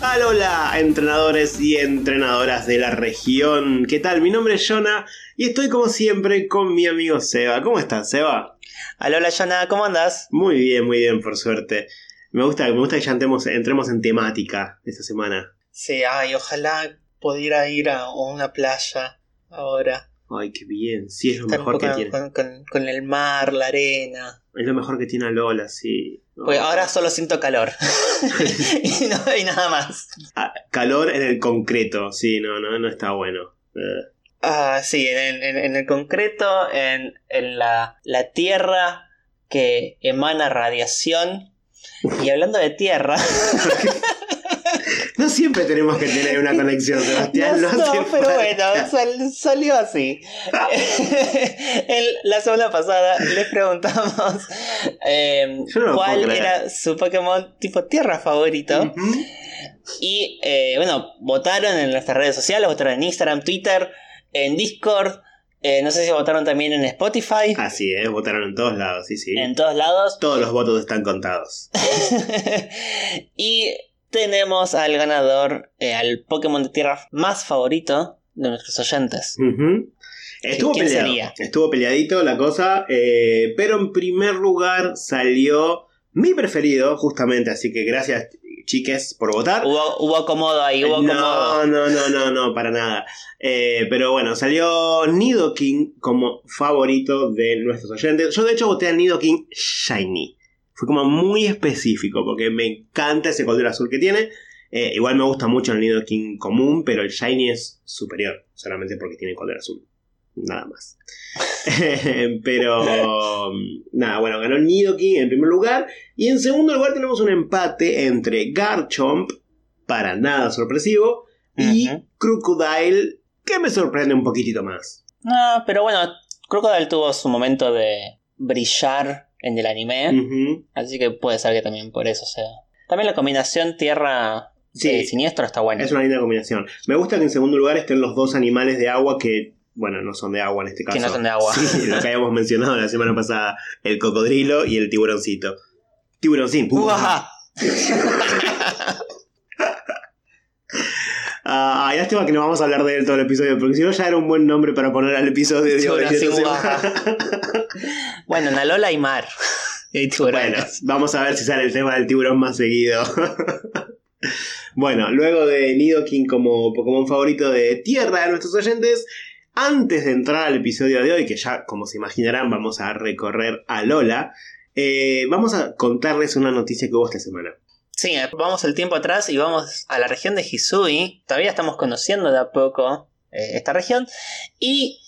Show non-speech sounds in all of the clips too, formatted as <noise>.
Alola, entrenadores y entrenadoras de la región. ¿Qué tal? Mi nombre es Jonah y estoy como siempre con mi amigo Seba. ¿Cómo estás, Seba? Alola, Jonah, ¿cómo andas? Muy bien, muy bien, por suerte. Me gusta, me gusta que ya entremos, entremos en temática esta semana. Sí, ay, ojalá pudiera ir a una playa ahora. Ay, qué bien. Sí, es lo Estar mejor que tiene. con, con- con el mar, la arena. Es lo mejor que tiene Alola, sí. Pues ahora solo siento calor. <laughs> <laughs> y, no, nada más. Ah, calor en el concreto, sí, no, no, no está bueno. Eh, Ah, sí, en, el- en- en el concreto, en, en la, la tierra que emana radiación. Y hablando de tierra, <laughs> No siempre tenemos que tener una conexión, Sebastián. No, No, no, hace pero falta. bueno, sal- salió así. <laughs> El- la semana pasada les preguntamos eh, no lo cuál era su Pokémon tipo tierra favorito. Y eh, bueno, votaron en nuestras redes sociales, votaron en Instagram, Twitter, en Discord. eh, no sé si votaron también en Spotify. Así es, votaron en todos lados, sí, sí. En todos lados. Todos los votos están contados. <laughs> y tenemos al ganador, eh, al Pokémon de tierra más favorito de nuestros oyentes. Ujú. Estuvo ¿Quién peleado. sería? Estuvo peleadito la cosa, eh, pero en primer lugar salió mi preferido, justamente. Así que gracias, chiques, por votar. Hubo, hubo acomodo ahí, hubo acomodo. No, no, no, no, no, para nada. Eh, pero bueno, salió Nidoking como favorito de nuestros oyentes. Yo de hecho voté a Nidoking Shiny. Fue como muy específico porque me encanta ese color azul que tiene. Eh, igual me gusta mucho el Nidoking común, pero el Shiny es superior, solamente porque tiene color azul. Nada más. <laughs> pero nada, bueno, ganó Nidoking en primer lugar. Y en segundo lugar tenemos un empate entre Garchomp, para nada sorpresivo, y. Crocodile, que me sorprende un poquitito más. No, pero bueno, Crocodile tuvo su momento de brillar en el anime, así que puede ser que también por eso sea. También la combinación tierra Sí. siniestro está buena. Es una linda combinación. Me gusta que en segundo lugar estén los dos animales de agua que, bueno, no son de agua en este caso. Que no son de agua. <laughs> Sí, lo que habíamos mencionado la semana pasada, el cocodrilo y el tiburoncito. Tiburoncín. Ah, lástima que no vamos a hablar de él todo el episodio, porque si no ya era un buen nombre para poner al episodio de hoy. <laughs> Bueno, Nalola y Mar. <laughs> Y Bueno, vamos a ver si sale el tema del tiburón más seguido. <laughs> bueno, luego de Nidoking como Pokémon favorito de tierra de nuestros oyentes, antes de entrar al episodio de hoy, que ya como se imaginarán vamos a recorrer a Lola, eh, vamos a contarles una noticia que hubo esta semana. Sí, vamos el tiempo atrás y vamos a la región de Hisui. Todavía estamos conociendo de a poco eh, esta región. Y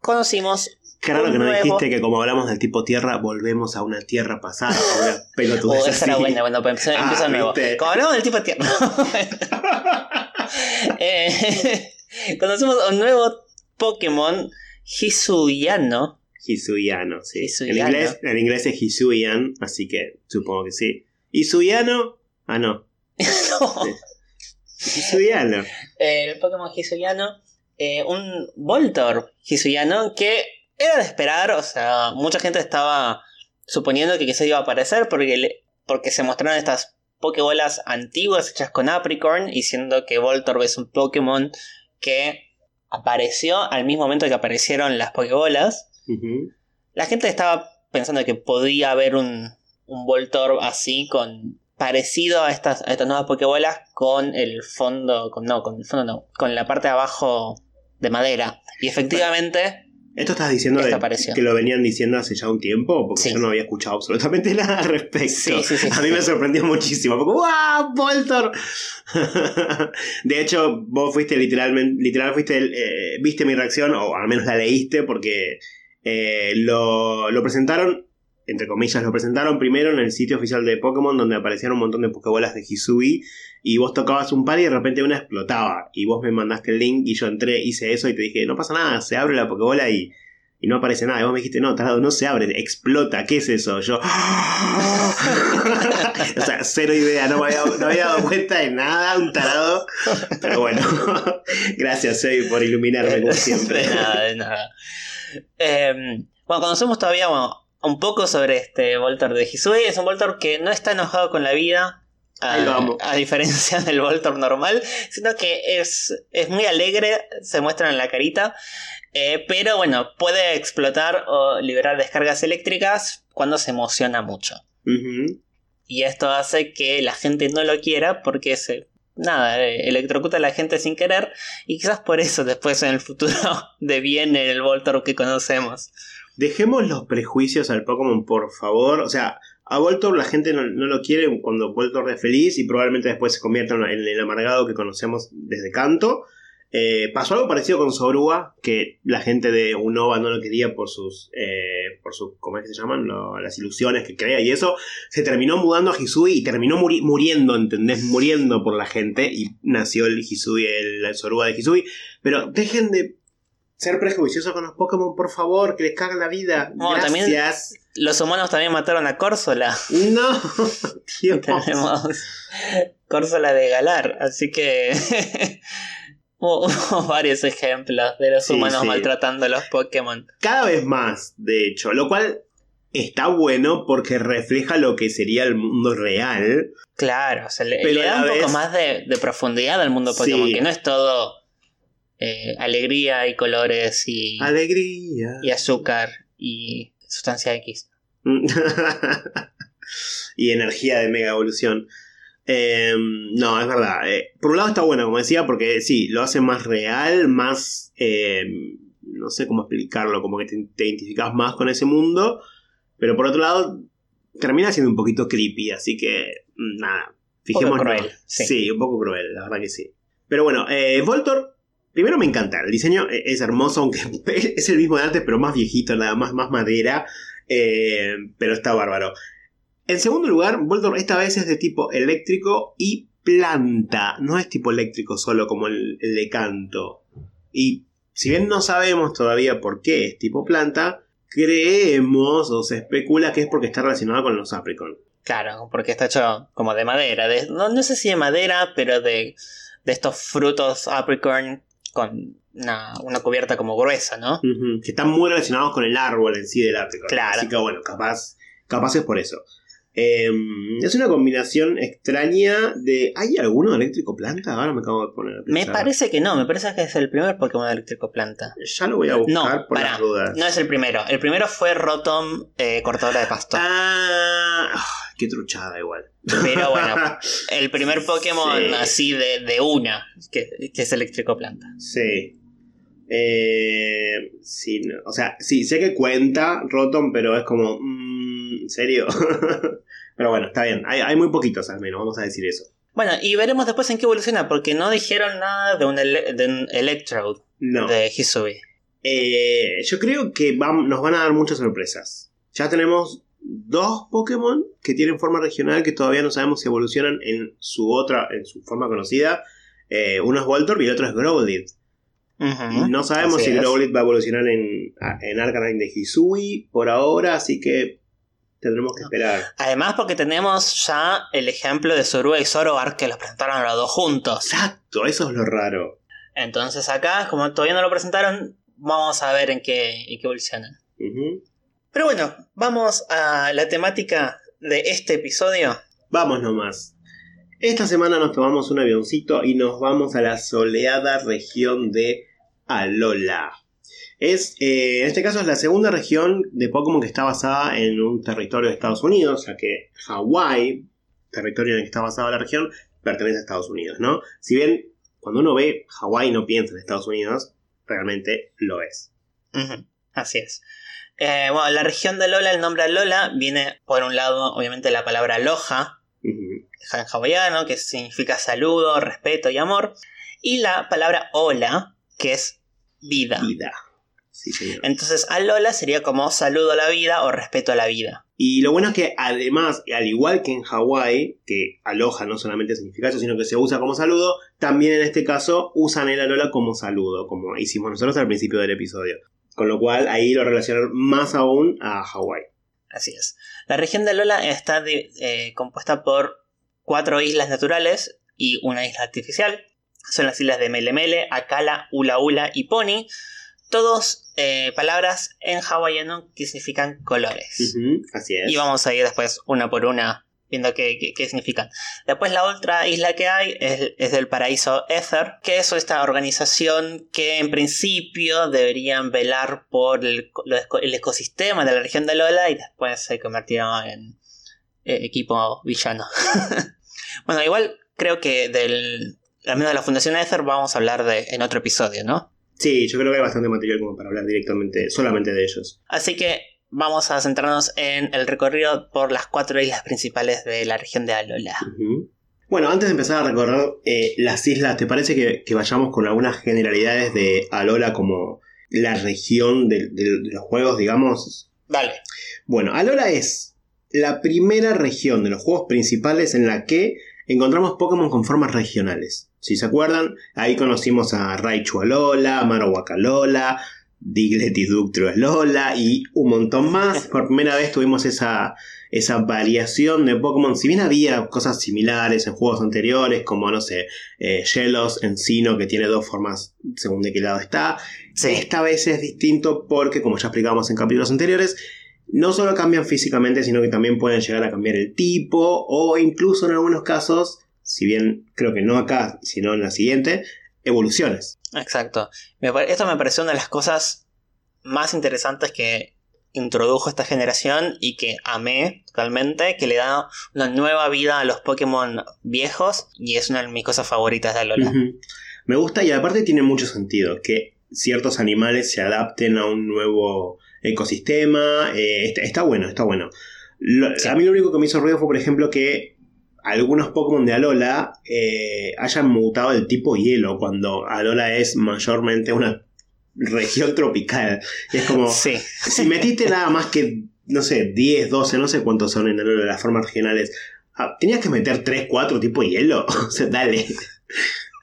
conocimos Qué raro Un que no nuevo- dijiste que como hablamos del tipo tierra, volvemos a una tierra pasada. Una <laughs> pelotudez Oh, esa era buena, bueno, pues empiezo, Ah, nuevo. Como hablamos del tipo tierra. <laughs> <laughs> Eh, conocemos a un nuevo Pokémon Hisuyano. Hisuyano, sí. Hisuyano. En, inglés, en inglés es Hisuian, así que supongo que sí. Hisuyano. Ah, no. <laughs> No. Hisuyano. el Pokémon Hisuyano, eh, un Voltor Hisuyano que era de esperar, o sea, mucha gente estaba suponiendo que quizás iba a aparecer porque, le- porque se mostraron estas Pokébolas antiguas hechas con Apricorn, y siendo que Voltor es un Pokémon que apareció al mismo momento que aparecieron las Pokébolas, la gente estaba pensando que podía haber un, un Voltor así con parecido a estas, a estas nuevas Pokébolas con el fondo, con, no, con el fondo no, con la parte de abajo de madera. Y efectivamente, ¿Esto estás diciendo de- que lo venían diciendo hace ya un tiempo? Porque Sí. yo no había escuchado absolutamente <laughs> nada al respecto. Sí, sí, sí, A mí me sorprendió muchísimo. Porque, ¡Wow! ¡Voltor! <laughs> de hecho, vos fuiste literalmente, literal fuiste, el, eh, viste mi reacción, o al menos la leíste, porque eh, lo, lo presentaron, entre comillas, lo presentaron primero en el sitio oficial de Pokémon, donde aparecían un montón de Pokébolas de Hisui, y vos tocabas un par y de repente una explotaba. Y vos me mandaste el link y yo entré, hice eso y te dije, no pasa nada, se abre la Pokébola y, y no aparece nada. Y vos me dijiste, no, tarado, no se abre, explota, ¿qué es eso? Yo, <laughs> o sea, cero idea, no me había, no había dado cuenta de nada, un tarado. Pero bueno, <laughs> gracias, Sebi, por iluminarme como <laughs> siempre. de nada, de nada. Eh, bueno, conocemos todavía bueno, un poco sobre este Voltor de Hisui. Es un Voltor que no está enojado con la vida. A, diferencia <laughs> del Voltorb normal, sino que es, es muy alegre, se muestra en la carita, eh, pero bueno, puede explotar o liberar descargas eléctricas cuando se emociona mucho. Y esto hace que la gente no lo quiera porque se... Nada, eh, electrocuta a la gente sin querer y quizás por eso después en el futuro <laughs> deviene el Voltorb que conocemos. Dejemos los prejuicios al Pokémon, por favor. O sea, a Voltorb la gente no, no lo quiere cuando Voltorb es feliz y probablemente después se convierta en el amargado que conocemos desde Canto. Eh, pasó algo parecido con Zorua, que la gente de Unova no lo quería por sus, eh, por sus, ¿cómo es que se llaman? Las ilusiones que crea y eso. Se terminó mudando a Hisui y terminó muri- muriendo, ¿entendés? Muriendo por la gente y nació el Hisui, el, el de Hisui. Pero dejen de ser prejuiciosos con los Pokémon, por favor, que les cagan la vida. No, también- Gracias. Los humanos también mataron a Córsola. No, <laughs> Dios. Tenemos Córsola de Galar, así que <laughs> hubo, varios ejemplos de los Sí, humanos sí. maltratando a los Pokémon. Cada vez más, de hecho, lo cual está bueno porque refleja lo que sería el mundo real. Claro, o sea, le, da un poco más de, de profundidad al mundo Pokémon, Sí. que no es todo eh, alegría y colores y, Alegría. y azúcar y sustancia X. <laughs> y energía de mega evolución. Eh, no, es verdad. Eh, por un lado está bueno, como decía, porque sí, lo hace más real, más... eh, no sé cómo explicarlo, como que te, te identificas más con ese mundo. Pero por otro lado, termina siendo un poquito creepy, así que mm, nada. Fijémonos. cruel, sí. un poco cruel, la verdad que sí. Pero bueno, eh, Voltor, primero me encanta. El diseño e- es hermoso, aunque <laughs> es el mismo de antes, pero más viejito, nada más, más madera. eh, pero está bárbaro. En segundo lugar, Voltor esta vez es de tipo eléctrico y planta. No es tipo eléctrico solo como el, el de canto. Y si bien no sabemos todavía por qué es tipo planta, creemos o se especula que es porque está relacionado con los Apricon. Claro, porque está hecho como de madera. de- no, no sé si de madera, pero de, de estos frutos apricorn con una, una cubierta como gruesa, ¿no? Ujú, Que están muy relacionados con el árbol en sí del Apricot. Claro. Así que bueno, capaz, capaz es por eso. Eh, es una combinación extraña de. ¿Hay alguno de eléctrico planta? Ahora me acabo de poner a Me parece que no, me parece que es el primer Pokémon eléctrico planta. Ya lo voy a buscar No, por pará, las dudas. no es el primero. El primero fue Rotom eh, cortadora de pasto. Ah, ah, qué truchada igual. Pero bueno, <laughs> el primer Pokémon Sí. así de, de una, que, que es eléctrico planta. Sí. Eh, sí, no, o sea, sí, sé que cuenta Rotom, pero es como. mm, ¿En serio? <laughs> pero bueno, está bien. Hay, hay muy poquitos al menos, vamos a decir eso. Bueno, y veremos después en qué evoluciona, porque no dijeron nada de un, ele- de un Electrode No. de Hisui. Eh, yo creo que nos van a dar muchas sorpresas. Ya tenemos dos Pokémon que tienen forma regional que todavía no sabemos si evolucionan en su otra, en su forma conocida. Eh, uno es Voltorb y el otro es Growlithe. No sabemos así si. Growlithe va a evolucionar en, en Arcanine de Hisui por ahora, así que tendremos que esperar. Además, porque tenemos ya el ejemplo de Zorua y Zoroark que los presentaron a los dos juntos. Exacto, eso es lo raro. Entonces acá, como todavía no lo presentaron, vamos a ver en qué, en qué evolucionan. Pero bueno, vamos a la temática de este episodio. Vamos nomás. Esta semana nos tomamos un avioncito y nos vamos a la soleada región de Alola. Es, eh, en este caso es la segunda región de Pokémon que está basada en un territorio de Estados Unidos, ya que Hawái, territorio en el que está basada la región, pertenece a Estados Unidos, ¿no? Si bien cuando uno ve Hawái no piensa en Estados Unidos, realmente lo es. Así es. Eh, bueno, la región de Lola, el nombre Lola, viene por un lado, obviamente, la palabra Aloha, Ujú. en hawaiano, que significa saludo, respeto y amor, y la palabra hola, que es vida. Vida. Sí, señor. Entonces, Alola sería como saludo a la vida o respeto a la vida. Y lo bueno es que además, al igual que en Hawái, que aloha no solamente significa eso, sino que se usa como saludo, también en este caso usan el alola como saludo, como hicimos nosotros al principio del episodio. Con lo cual ahí lo relacionan más aún a Hawái. Así es. La región de Lola está de- eh, compuesta por cuatro islas naturales y una isla artificial. Son las islas de Melemele, Akala, Ula Ula y Pony. Todos eh, palabras en hawaiano que significan colores. Así es. Y vamos a ir después una por una viendo qué, qué- qué significan. Después la otra isla que hay es, es del paraíso Ether, que es esta organización que en principio deberían velar por el, el ecosistema de la región de Lola y después se convirtieron en eh, equipo villano. <laughs> bueno, igual creo que del... Al menos de la Fundación Ether vamos a hablar de, en otro episodio, ¿no? Sí, yo creo que hay bastante material como para hablar directamente, solamente de ellos. Así que vamos a centrarnos en el recorrido por las cuatro islas principales de la región de Alola. Bueno, antes de empezar a recorrer eh, las islas, ¿te parece que, que vayamos con algunas generalidades de Alola como la región de, de- de los juegos, digamos? Dale. Bueno, Alola es la primera región de los juegos principales en la que encontramos Pokémon con formas regionales. Si se acuerdan, ahí conocimos a Raichu Alola, Marowak Alola, Diglett y Ductrio Alola y un montón más. <laughs> Por primera vez tuvimos esa, esa variación de Pokémon. Si bien había cosas similares en juegos anteriores, como no sé, eh, Encino, que tiene dos formas según de qué lado está. Sí. Esta vez es distinto porque, como ya explicamos en capítulos anteriores, no solo cambian físicamente, sino que también pueden llegar a cambiar el tipo o incluso en algunos casos, si bien creo que no acá, sino en la siguiente, evoluciones. Exacto. Esto me pareció una de las cosas más interesantes que introdujo esta generación y que amé totalmente, que le da una nueva vida a los Pokémon viejos y es una de mis cosas favoritas de Alola. Me gusta y aparte tiene mucho sentido que ciertos animales se adapten a un nuevo ecosistema. eh, está, está bueno, está bueno. Lo- Sí. A mí lo único que me hizo ruido fue, por ejemplo, que algunos Pokémon de Alola eh, hayan mutado el tipo hielo, cuando Alola es mayormente una región tropical. Es como, Sí. si metiste nada más que, no sé, 10, 12, no sé cuántos son en Alola las formas regionales, ah, tenías que meter 3, 4 tipo hielo. <laughs> o sea, dale.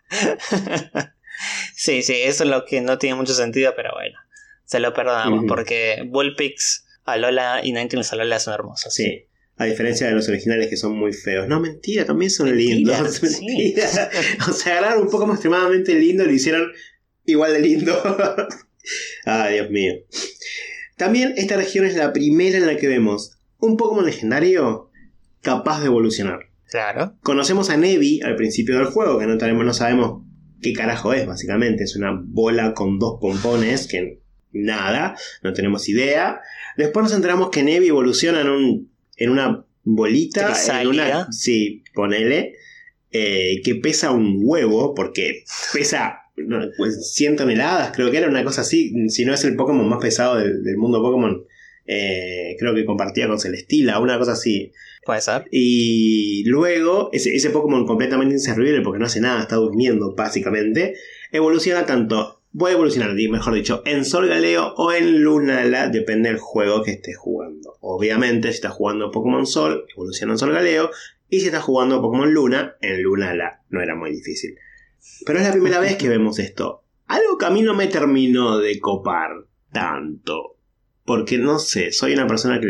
<laughs> sí, sí, eso es lo que no tiene mucho sentido, pero bueno, se lo perdonamos Ujú. porque Bullpix, Alola y Ninetales Alola son hermosos. Sí. A diferencia de los originales que son muy feos. No, mentira, también son lindos. sí. <laughs> Mentira. O sea, agarraron un Pokémon extremadamente lindo y lo hicieron igual de lindo. <laughs> Ay, Dios mío. También esta región es la primera en la que vemos un Pokémon legendario capaz de evolucionar. Claro. Conocemos a Nevi al principio del juego, que no, tenemos, no sabemos qué carajo es, básicamente. Es una bola con dos pompones que nada, no tenemos idea. Después nos enteramos que Nevi evoluciona en, un, en una bolita, en Crisálida. una. Sí, ponele. eh, que pesa un huevo, porque pesa no, pues, 100 toneladas, creo que era una cosa así. Si no es el Pokémon más pesado del, del mundo Pokémon, eh, creo que compartía con Celestila, una cosa así. Puede ser. Y luego, ese, ese Pokémon completamente inservible porque no hace nada, está durmiendo básicamente, evoluciona tanto, puede evolucionar, di- mejor dicho, en Sol Galeo o en Lunala, depende del juego que estés jugando. Obviamente, si estás jugando Pokémon Sol, evoluciona en Sol Galeo, y si estás jugando Pokémon Luna, en Lunala. No era muy difícil. Pero es la primera vez que vemos esto. Algo que a mí no me terminó de copar tanto. Porque no sé, soy una persona que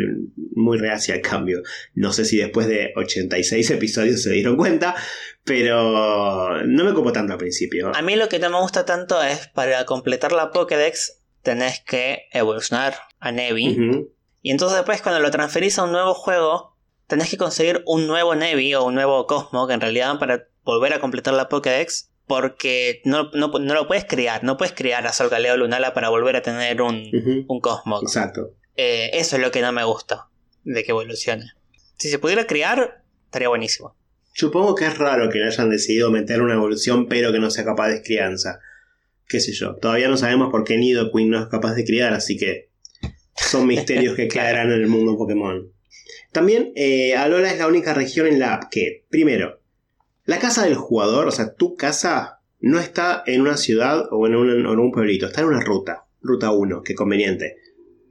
muy reacia al cambio. No sé si después de 86 episodios se dieron cuenta, pero no me copo tanto al principio. A mí lo que no me gusta tanto es para completar la Pokédex tenés que evolucionar a Nevi. Y entonces después cuando lo transferís a un nuevo juego, tenés que conseguir un nuevo Nevi o un nuevo Cosmo, que en realidad para volver a completar la Pokédex, porque no, no, no lo puedes crear, no puedes crear a Sol Galeo Lunala para volver a tener un, Ujú. un Cosmo. Exacto. Eh, eso es lo que no me gusta de que evolucione. Si se pudiera crear, estaría buenísimo. Supongo que es raro que le hayan decidido meter una evolución, pero que no sea capaz de crianza. Qué sé yo. Todavía no sabemos por qué Nidoqueen no es capaz de criar, así que son misterios que <laughs> quedarán en el mundo Pokémon. También, eh, Alola es la única región en la que, primero, la casa del jugador, o sea, tu casa, no está en una ciudad o en un, en un pueblito, está en una ruta. Ruta 1, qué conveniente.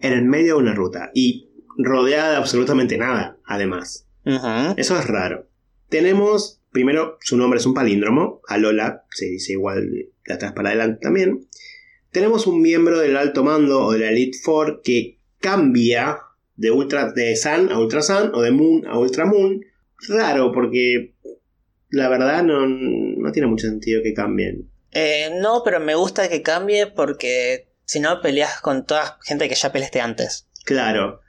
En el medio de una ruta. Y rodeada de absolutamente nada, además. Eso es raro. Tenemos, primero, su nombre es un palíndromo. Alola se dice igual de atrás para adelante también. Tenemos un miembro del alto mando o de la Elite Four que cambia de, ultra, de Sun a Ultra Sun o de Moon a Ultra Moon. Raro porque la verdad no, no tiene mucho sentido que cambien. Eh, no, pero me gusta que cambie porque si no peleas con toda gente que ya peleaste antes. Claro.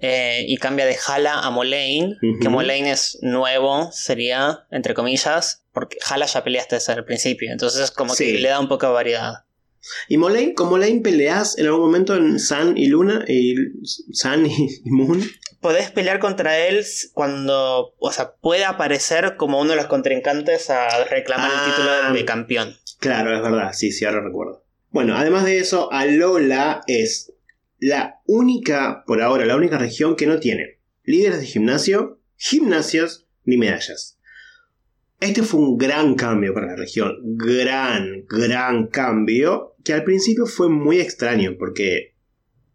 eh, y cambia de Hala a Moraine, que. Moraine es nuevo, sería, entre comillas, porque Hala ya peleaste desde el principio, entonces como Sí. que le da un poco de variedad. Y Moraine, con Moraine peleas en algún momento en Sun y Luna, y Sun y, y <laughs> Moon. Podés pelear contra él cuando, o sea, puede aparecer como uno de los contrincantes a reclamar Ah. el título de campeón. Claro, es verdad, sí, sí, ahora recuerdo. Bueno, además de eso, Alola es la única, por ahora, la única región que no tiene líderes de gimnasio, gimnasios ni medallas. Este fue un gran cambio para la región, gran, gran cambio, que al principio fue muy extraño, porque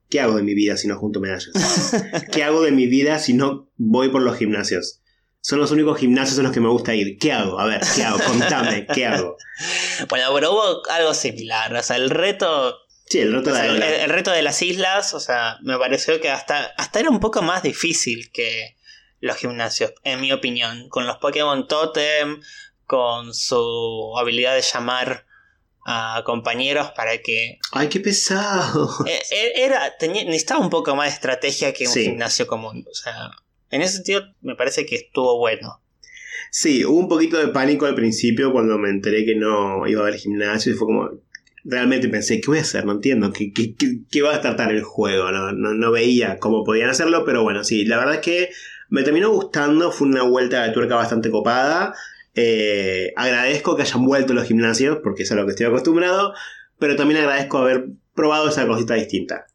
¿qué hago de mi vida si no junto medallas? <laughs> ¿Qué hago de mi vida si no voy por los gimnasios? Son los únicos gimnasios en los que me gusta ir. ¿Qué hago? A ver, ¿qué hago? Contame, ¿qué hago? Bueno, pero hubo algo similar, o sea, el reto Sí, el reto de sea, el reto de las islas, o sea, me pareció que hasta, hasta era un poco más difícil que los gimnasios, en mi opinión. Con los Pokémon Totem, con su habilidad de llamar a compañeros para que. Ay, qué pesado. eh, eh, Era, tenía, necesitaba un poco más de estrategia que un Sí. gimnasio común. O sea, en ese sentido me parece que estuvo bueno. Sí, hubo un poquito de pánico al principio cuando me enteré que no iba a haber gimnasio y fue como... Realmente pensé, ¿qué voy a hacer? No entiendo. ¿Qué, qué, qué- qué va a tratar el juego? No, no, no veía cómo podían hacerlo, pero bueno, sí, la verdad es que me terminó gustando. Fue una vuelta de tuerca bastante copada. Eh, agradezco que hayan vuelto los gimnasios, porque es a lo que estoy acostumbrado, pero también agradezco haber probado esa cosita distinta.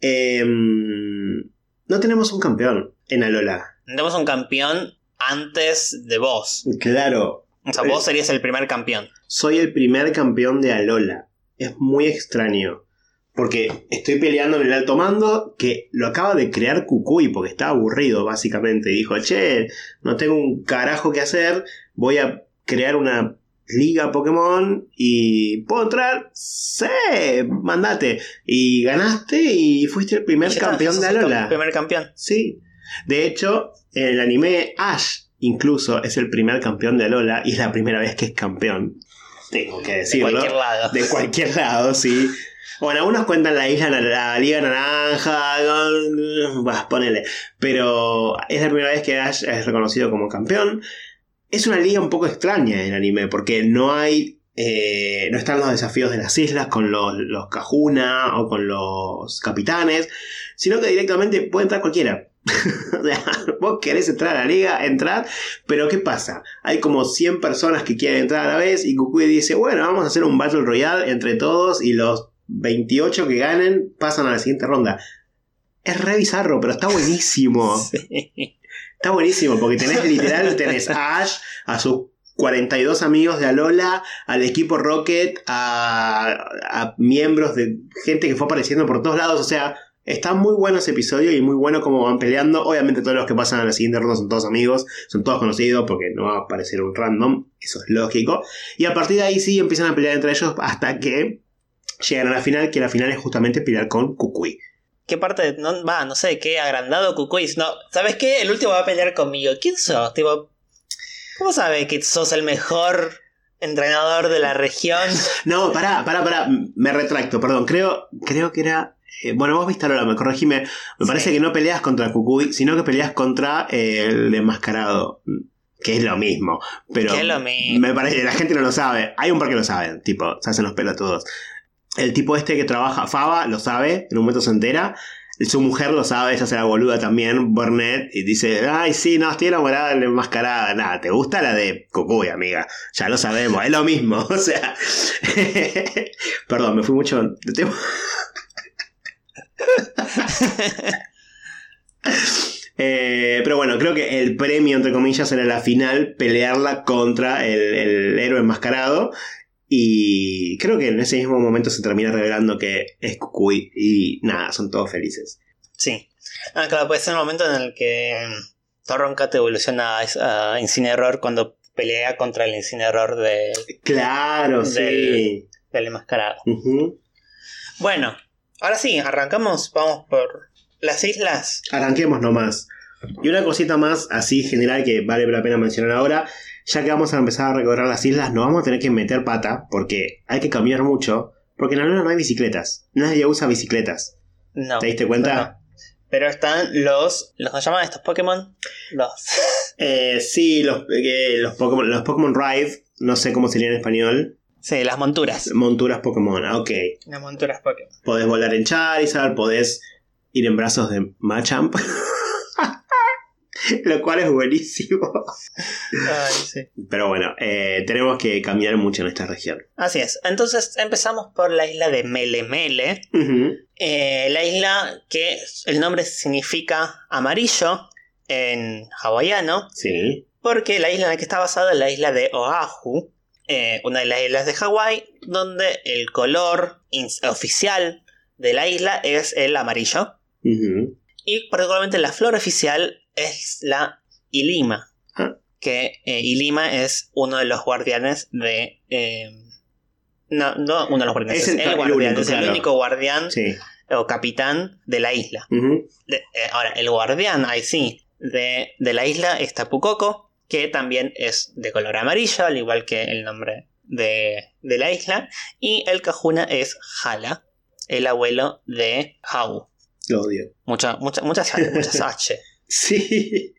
Em, no tenemos un campeón en Alola. Tenemos un campeón antes de vos. Claro, O sea, Eh. vos serías el primer campeón. soy el primer campeón de Alola. Es muy extraño. Porque estoy peleando en el alto mando que lo acaba de crear Kukui porque estaba aburrido básicamente. Dijo, che, no tengo un carajo que hacer, voy a crear una liga Pokémon y ¿puedo entrar? Sí, mandate. Y ganaste y fuiste el primer Y está, campeón de el Alola. Primer campeón. Sí. De hecho, en el anime Ash incluso es el primer campeón de Alola y es la primera vez que es campeón. Tengo que De decirlo. cualquier lado. De cualquier lado, sí. Bueno, algunos cuentan la isla, la Liga Naranja, bah, ponele. Pero es la primera vez que Ash es reconocido como campeón. Es una liga un poco extraña en anime, porque no hay. eh, no están los desafíos de las islas con los, los Kahuna o con los capitanes, sino que directamente puede entrar cualquiera. <laughs> o sea, vos querés entrar a la liga, entrar, pero ¿qué pasa? Hay como 100 personas que quieren entrar a la vez y Kukui dice, bueno, vamos a hacer un Battle Royale entre todos y los 28 que ganen pasan a la siguiente ronda. Es re bizarro, pero está buenísimo. <laughs> Sí. Está buenísimo, porque tenés literal, tenés a Ash, a sus 42 amigos de Alola, al equipo Rocket, a, a miembros de gente que fue apareciendo por todos lados. O sea, está muy bueno ese episodio y muy bueno cómo van peleando. Obviamente todos los que pasan a la siguiente ronda son todos amigos, son todos conocidos porque no va a aparecer un random, eso es lógico. Y a partir de ahí sí empiezan a pelear entre ellos hasta que llegan a la final, que la final es justamente pelear con Kukui. ¿Qué parte? No, va, no sé, qué agrandado Kukuis. No, ¿sabes qué? El último va a pelear conmigo. ¿Quién sos? Tipo, ¿cómo sabe que sos el mejor entrenador de la región? <laughs> No, pará, pará, pará. Me retracto, perdón. Creo, creo que era. eh, bueno, vos viste ahora, me corregime. Me parece Sí. que no peleas contra Kukui, sino que peleas contra eh, el enmascarado. Que es lo mismo. Pero es lo mismo. me parece, la gente no lo sabe. Hay un par que lo saben, tipo, se hacen los pelotudos. El tipo este que trabaja, Fava, lo sabe, en un momento se entera. Su mujer lo sabe, ella se la boluda también, Burnett, y dice, ay, sí, no, estoy enamorada de la enmascarada. Nada, ¿te gusta la de Cucuy, amiga? Ya lo sabemos, es lo mismo, <laughs> o sea... <laughs> Perdón, me fui mucho. <laughs> Eh, pero bueno, creo que el premio, entre comillas, era la final, pelearla contra el, el héroe enmascarado. Y creo que en ese mismo momento se termina revelando que es Kukui. Y nada, son todos felices. Sí. Ah, claro, puede ser el momento en el que mm, Torroncat evoluciona a, a Incineroar cuando pelea contra el Incineroar de, Claro, sí. Del- enmascarado. Bueno, ahora sí, arrancamos, vamos por las islas. Arranquemos nomás. Y una cosita más así general que vale la pena mencionar ahora. Ya que vamos a empezar a recorrer las islas, nos vamos a tener que meter pata porque hay que caminar mucho. Porque en la luna no hay bicicletas. Nadie usa bicicletas. No. ¿Te diste cuenta? Pero están los. ¿Los que llaman estos Pokémon? Los. <laughs> Eh, sí, los, eh, los Pokémon, los Pokémon Ride, no sé cómo sería en español. Sí, las monturas. Monturas Pokémon, ah, ok. Las monturas Pokémon. Podés volar en Charizard, podés ir en brazos de Machamp. <laughs> <laughs> Lo cual es buenísimo. Ay, sí. Pero bueno, eh, tenemos que caminar mucho en esta región. Así es. Entonces empezamos por la isla de Melemele. Ujú. Eh, la isla que el nombre significa amarillo en hawaiano. Sí. Porque la isla en la que está basada es la isla de Oahu, eh, una de las islas de Hawái, donde el color oficial de la isla es el amarillo. Y particularmente la flor oficial es la Ilima. Ah. Que eh, Ilima es uno de los guardianes de. eh, no, no uno de los guardianes, Es el- guardián, único, es el claro. único guardián Sí. o capitán de la isla. De- eh, ahora, el guardián, ahí sí, de, de la isla es Tapucoco, que también es de color amarillo, al igual que el nombre de, de la isla. Y el Cajuna es Hala, el abuelo de Hau. Lo odio. Mucha, mucha, muchas, muchas <laughs> H. Sí.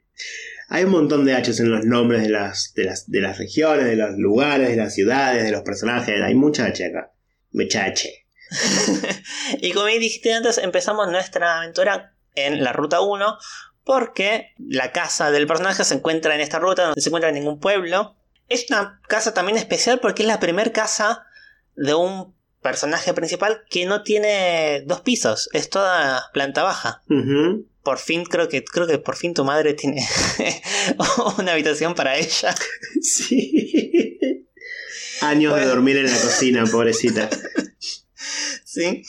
Hay un montón de H's en los nombres de las, de las, de las regiones, de los lugares, de las ciudades, de los personajes. Hay mucha H acá. Mucha H. <laughs> y como dijiste antes, empezamos nuestra aventura en la ruta 1 porque la casa del personaje se encuentra en esta ruta, no se encuentra en ningún pueblo. Es una casa también especial porque es la primera casa de un personaje principal que no tiene dos pisos, es toda planta baja. Por fin creo que creo que por fin tu madre tiene <laughs> una habitación para ella. <laughs> Sí. Años de dormir en la cocina, pobrecita. <laughs> ¿Sí?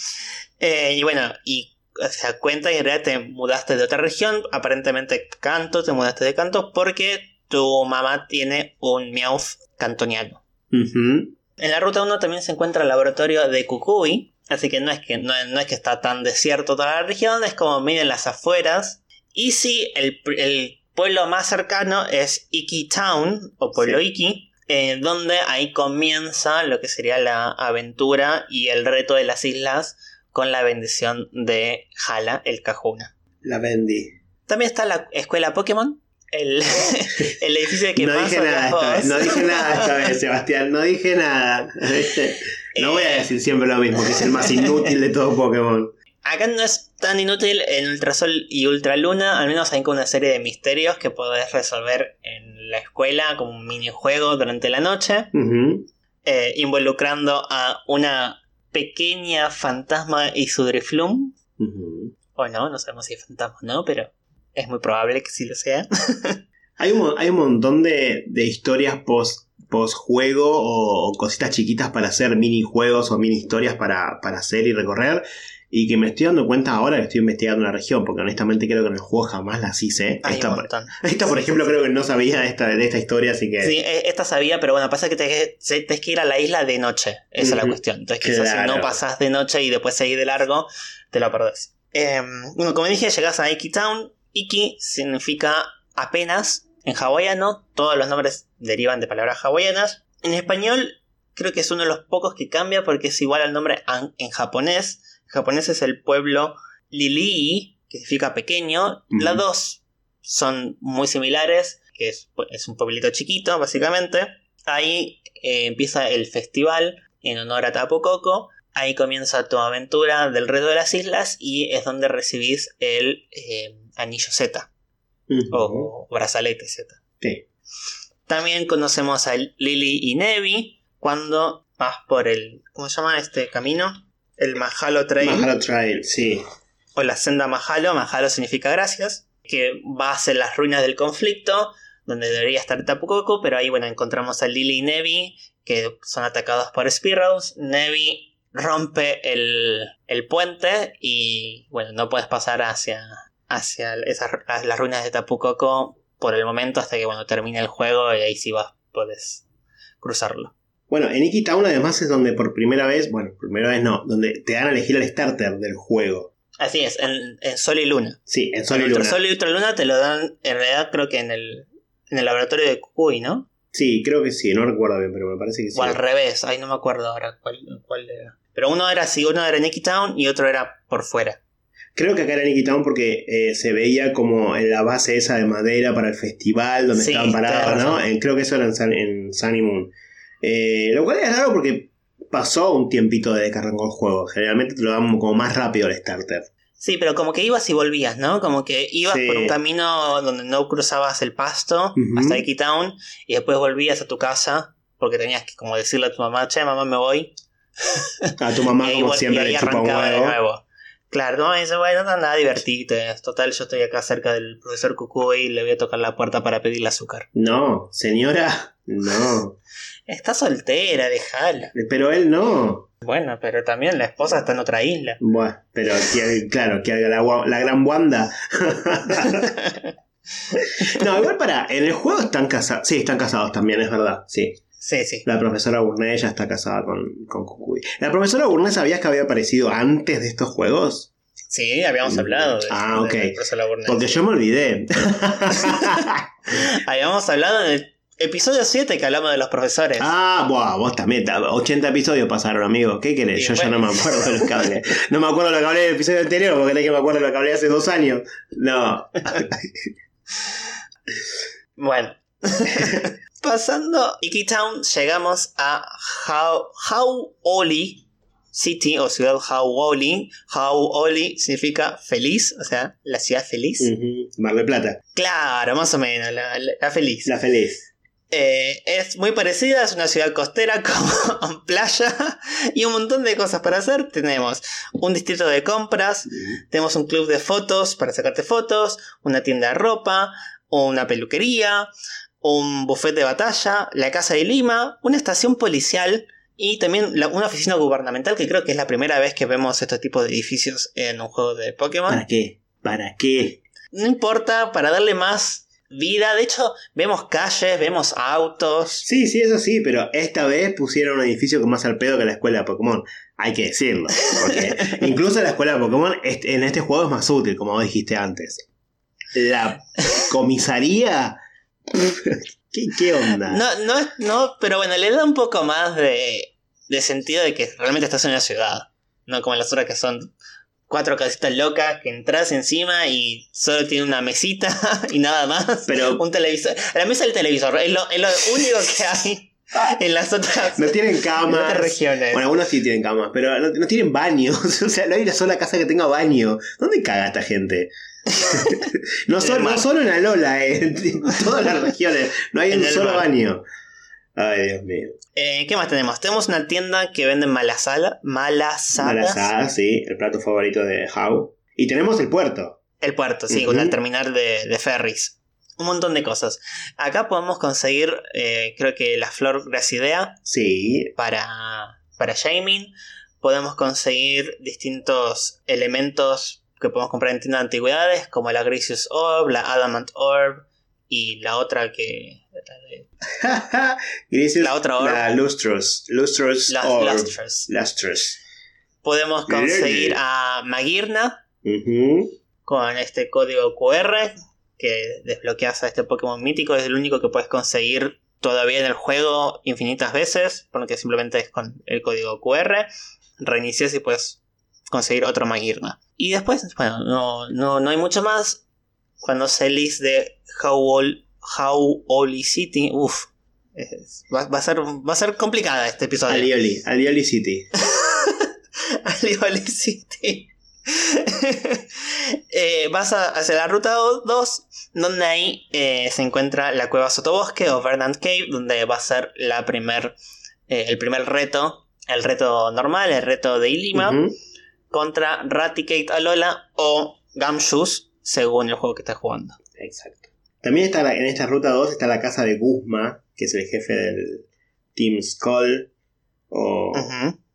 Eh, y bueno, y se da cuenta y en realidad te mudaste de otra región, aparentemente Canto, te mudaste de Canto porque tu mamá tiene un Meowth cantoniano. En la ruta 1 también se encuentra el laboratorio de Kukui, así que no es que, no, no es que está tan desierto toda la región, es como miren las afueras. Y sí, el, el pueblo más cercano es Iki Town, o pueblo Sí. Iki, eh, donde ahí comienza lo que sería la aventura y el reto de las islas con la bendición de Hala, el Cajuna. La Bendy. También está la escuela Pokémon, el, <laughs> el edificio que No más dije nada esta vez. No dije nada esta vez, Sebastián. No dije nada. <laughs> No voy a decir siempre lo mismo, que es el más <laughs> inútil de todo Pokémon. Acá no es tan inútil en Ultrasol y Ultraluna, al menos hay como una serie de misterios que podés resolver en la escuela como un minijuego durante la noche, eh, involucrando a una pequeña fantasma y su Drifloom, Ujú. o no, no sabemos si es fantasma o no, pero es muy probable que sí lo sea. <laughs> Hay un, hay un montón de, de historias post, post juego o, o cositas chiquitas para hacer minijuegos o mini historias para, para hacer y recorrer. Y que me estoy dando cuenta ahora que estoy investigando una región, porque honestamente creo que en el juego jamás las hice. Hay Esta, por, montón. <laughs> esta, por ejemplo, creo que no sabía de esta, de esta historia, así que. Sí, e- esta sabía, pero bueno, pasa que te- te- tenés que ir a la isla de noche. Esa es la cuestión. Entonces, quizás si no pasás de noche y después seguís de largo, te lo perdés. Eh, bueno, como dije, llegás a Iki Town. Iki significa apenas en hawaiano. Todos los nombres derivan de palabras hawaianas. En español, creo que es uno de los pocos que cambia porque es igual al nombre an- en japonés. En japonés es el pueblo Lilii, que significa pequeño. Las dos son muy similares, que es, es un pueblito chiquito, básicamente. Ahí eh, empieza el festival en honor a Tapu Koko. Ahí comienza tu aventura del resto de las islas y es donde recibís el eh, anillo Z O brazalete Z. Sí. También conocemos a Lily y Nevi cuando vas por el. ¿Cómo se llama este camino? El Mahalo Trail. Mahalo Trail, sí. o la senda Mahalo, Mahalo significa gracias, que vas en las ruinas del conflicto, donde debería estar Tapu Koko, pero ahí bueno, encontramos a Lily y Nevi, que son atacados por Spearows. Nevi rompe el, el puente y bueno, no puedes pasar hacia, hacia esas, las, ruinas de Tapu Koko por el momento hasta que bueno, termine el juego y ahí sí vas, puedes cruzarlo. Bueno, en Iki Town además es donde por primera vez, bueno, primera vez no, donde te dan a elegir el starter del juego. Así es, en, en Sol y Luna. Sí, en Sol y En Luna. Ultrasol y Ultraluna te lo dan, en realidad creo que en el, en el laboratorio de Kukui, ¿no? Sí, creo que sí, no recuerdo bien, pero me parece que sí. O al revés, ahí no me acuerdo ahora cuál, cuál era. Pero uno era así, uno era en Town y otro era por fuera. Creo que acá era Nicky Town porque eh, se veía como en la base esa de madera para el festival donde Sí, estaban parados, ¿no? En- creo que eso era en, Sun, en Sunny Moon. Eh, lo cual es raro porque pasó un tiempito desde que arrancó el juego. Generalmente te lo dan como más rápido el starter. Sí, pero como que ibas y volvías, ¿no? Como que ibas Sí. por un camino donde no cruzabas el pasto Ujú. hasta Icky Town y después volvías a tu casa porque tenías que como decirle a tu mamá, che, mamá, me voy. A tu mamá, <laughs> como siempre, le chupa un arrancaba de huevo. nuevo. Claro, no, dice, bueno, no, nada, divertirte. Total, yo estoy acá cerca del profesor Cucuy y le voy a tocar la puerta para pedirle azúcar. No, señora, no. <laughs> Está soltera, déjala. Pero él no. Bueno, pero también la esposa está en otra isla. Bueno, pero que- claro, que haga la, la gran Wanda. <laughs> <laughs> no, igual para, en el juego están casados. Sí, están casados también, es verdad. Sí. Sí, sí. La profesora Burnett ya está casada con, con Kukui. ¿La profesora Burnett sabías que había aparecido antes de estos juegos? Sí, habíamos hablado de, Ah, de- ok. de Burnett. Porque yo me olvidé. <laughs> Habíamos hablado en el episodio 7 que hablamos de los profesores. ah, buah, vos también. ta- 80 episodios pasaron, amigo. ¿Qué querés? Y Yo ya no me acuerdo de lo que hablé. No me acuerdo de lo que hablé del episodio anterior, porque crees que me acuerdo de lo que hablé hace dos años. No. <laughs> Bueno. <laughs> Pasando Iki Town, llegamos a How, How Oli City o ciudad How Oli. How Oli significa feliz, o sea, la ciudad feliz. Mar del Plata. Claro, más o menos, la, la- la feliz. La feliz. Eh, es muy parecida, es una ciudad costera <laughs> con playa y un montón de cosas para hacer. Tenemos un distrito de compras, tenemos un club de fotos para sacarte fotos, una tienda de ropa, una peluquería, un buffet de batalla, la casa de Lima, una estación policial y también la- una oficina gubernamental que creo que es la primera vez que vemos este tipo de edificios en un juego de Pokémon. ¿Para qué? ¿Para qué? No importa, para darle más vida. De hecho, vemos calles, vemos autos. Sí, sí, eso sí, pero esta vez pusieron un edificio con más al pedo que la escuela de Pokémon. Hay que decirlo. Porque <laughs> incluso la escuela de Pokémon en este juego es más útil, como dijiste antes. La comisaría. <laughs> ¿Qué, qué onda? No, no, no, pero bueno, le da un poco más de, de sentido de que realmente estás en una ciudad. No como las otras que son cuatro casitas locas que entras encima y solo tiene una mesita <laughs> y nada más. Pero Un televisor. La mesa del televisor es lo, es lo único que hay <laughs> en las otras, no tienen en otras camas. regiones. Bueno, algunos sí tienen camas, pero no, no tienen baños. O sea, no hay una sola casa que tenga baño. ¿Dónde caga esta gente? No, solo, no en Alola, eh, en todas las <laughs> regiones. No hay En un solo mar. baño. Ay, Dios mío. Eh, ¿Qué más tenemos? Tenemos una tienda que vende malasala, malasadas. Malasada, sí, el plato favorito de How. Y tenemos el puerto. El puerto, sí, con el terminal de, de ferries. Un montón de cosas. Acá podemos conseguir, eh, creo que la flor gracidea Sí, para, para shaming. Podemos conseguir distintos elementos que podemos comprar en tiendas de antigüedades, como la Gracious Orb, la Adamant Orb y la otra que. <laughs> La otra orb. La Lustrous. Lustrous Las Orb. Lustrous. Lustrous. Podemos conseguir a Magirna con este código QR que desbloqueas a este Pokémon mítico. Es el único que puedes conseguir todavía en el juego infinitas veces, porque simplemente es con el código QR. Reinicias y puedes conseguir otro Magirna. Y después, bueno, no, no, no hay mucho más. Cuando salís de How, Ol- How Holy City, uff, va, va a ser, va a ser complicada este episodio. Alioli. Alioli City. <laughs> Alioli City. <laughs> Eh, vas a, hacia la ruta 2, donde ahí eh, se encuentra la cueva Sotobosque o Verdant Cave, donde va a ser la primer, eh, el primer reto, el reto normal, el reto de Ilima. Contra Raticate Alola o Gamshoes, según el juego que estés jugando. Exacto. También está la- en esta ruta 2 está la casa de Guzma, que es el jefe del Team Skull o.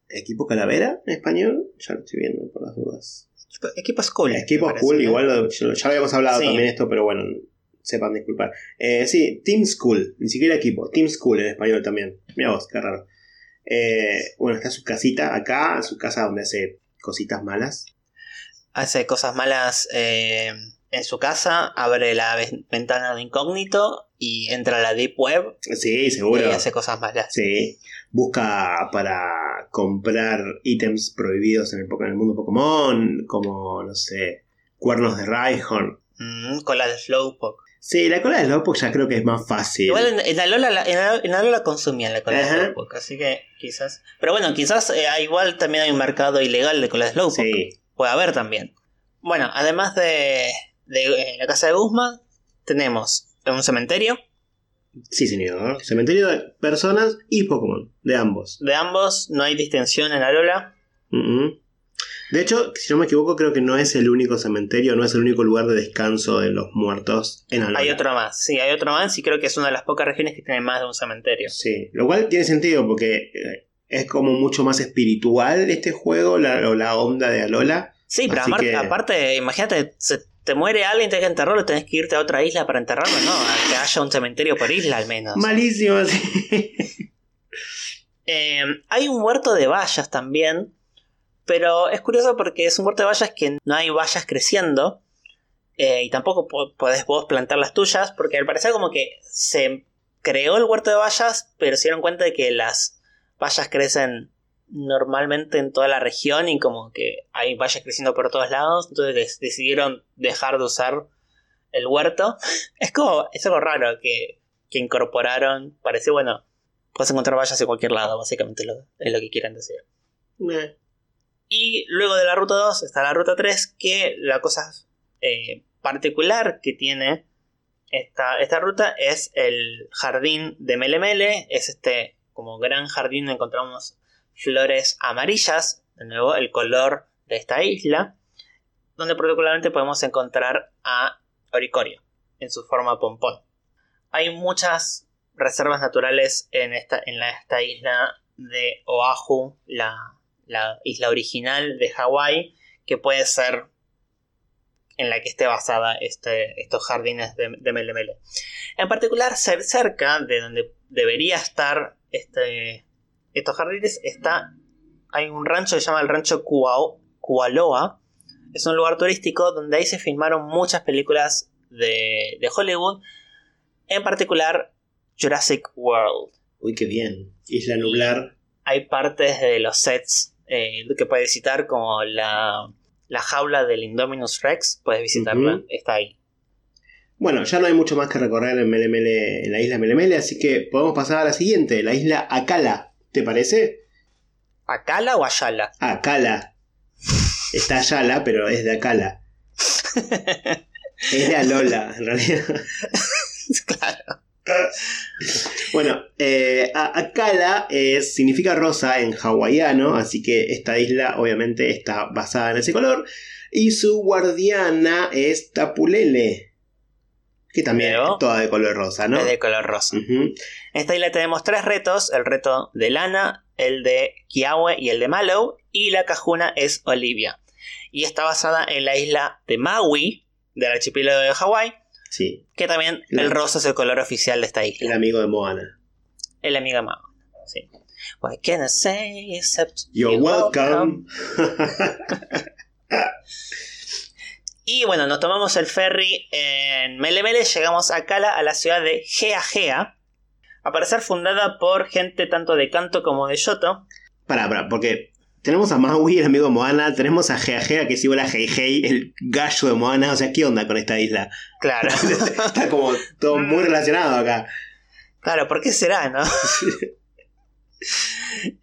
Equipo Calavera en español. Ya lo estoy viendo por las dudas. Equipo- School. Equipo ¿no? igual lo- ya lo habíamos hablado Sí. también esto, pero bueno, sepan disculpar. Eh, sí, Team School, ni siquiera equipo, Team School en español también. Mira vos, qué raro. Eh, bueno, está su casita acá, su casa donde hace cositas malas. hace cosas malas eh, en su casa, abre la ve- ventana de incógnito y entra a la Deep Web Sí, seguro. y hace cosas malas. Sí. Busca para comprar ítems prohibidos en el, en el mundo Pokémon, como, no sé, cuernos de Rhyhorn. Mm, con la de Slowpoke. Sí, la cola de Slowpoke ya creo que es más fácil. Igual en, en Alola, la- en, Alola consumían la cola Ajá. de Slowpoke, así que quizás. Pero bueno, quizás eh, igual también hay un mercado ilegal de cola de Slowpoke. Sí. Puede haber también. Bueno, además de, de eh, la casa de Guzmán, tenemos un cementerio Sí, señor. Cementerio de personas y Pokémon, de ambos. de ambos, no hay distinción en Alola. Mm, mm. De hecho, si no me equivoco, creo que no es el único cementerio, no es el único lugar de descanso de los muertos en Alola. Hay otro más, sí, hay otro más y creo que es una de las pocas regiones que tiene más de un cementerio. Sí, lo cual tiene sentido porque eh, es como mucho más espiritual este juego, la, la onda de Alola. Sí, pero que- aparte, imagínate, se te muere alguien, tenés que enterrarlo, tenés que irte a otra isla para enterrarlo, no, a que haya un cementerio por isla al menos. Malísimo, sí. Eh, hay un huerto de vallas también, pero es curioso porque es un huerto de vallas que no hay vallas creciendo eh, y tampoco po- podés vos plantar las tuyas porque al parecer como que se creó el huerto de vallas, pero se dieron cuenta de que las vallas crecen normalmente en toda la región y como que hay vallas creciendo por todos lados, entonces decidieron dejar de usar el huerto. <laughs> Es como, es algo raro que, que incorporaron, parece bueno, puedes encontrar vallas en cualquier lado, básicamente es lo que quieren decir. Y luego de la ruta 2 está la ruta 3, que la cosa eh, particular que tiene esta, esta ruta es el jardín de Melemele. Es este como gran jardín donde encontramos flores amarillas, de nuevo el color de esta isla, donde particularmente podemos encontrar a Oricorio en su forma pompón. Hay muchas reservas naturales en esta, en la- esta isla de Oahu, la, la isla original de Hawái, que puede ser en la que esté basada este, estos jardines de, de Melemele. En particular, cer- cerca de donde debería estar este, estos jardines está hay un rancho que se llama el rancho Kuao- Kualoa. Es un lugar turístico donde ahí se filmaron muchas películas de, de Hollywood, en particular Jurassic World. Uy, qué bien. Isla Nublar. Hay partes de los sets eh, que puedes visitar, como la, la jaula del Indominus Rex, puedes visitarla, está ahí. Bueno, ya no hay mucho más que recorrer en, Melemele, en la isla Melemele, así que podemos pasar a la siguiente, la isla Akala. ¿Te parece? ¿Akala o Ayala? Akala. Está Ayala, pero es de Akala. <laughs> Es de Alola, en realidad. <laughs> claro. Bueno, eh, a- Akala es, significa rosa en hawaiano, así que esta isla obviamente está basada en ese color. Y su guardiana es Tapulele, que también Pero- es toda de color rosa, ¿no? Es de color rosa. En esta isla tenemos tres retos: el reto de Lana, el de Kiawe y el de Mallow. Y la cajuna es Olivia. Y está basada en la isla de Maui, del archipiélago de Hawái, Sí, que también La- el rosa es el color oficial de esta el isla. amigo de Moana. El amigo Maui. Sí. What can I say except You're welcome. <laughs> Y bueno, nos tomamos el ferry en Melemele, llegamos a Kala, a la ciudad de Gea Gea, a parecer fundada por gente tanto de Kanto como de Yoto. Pará, pará, porque tenemos a Maui, el amigo de Moana, tenemos a Geagea, que es igual a Heihei, el gallo de Moana. O sea, ¿qué onda con esta isla? Claro. <laughs> Está como todo muy relacionado acá. claro, ¿por qué será, no? <laughs>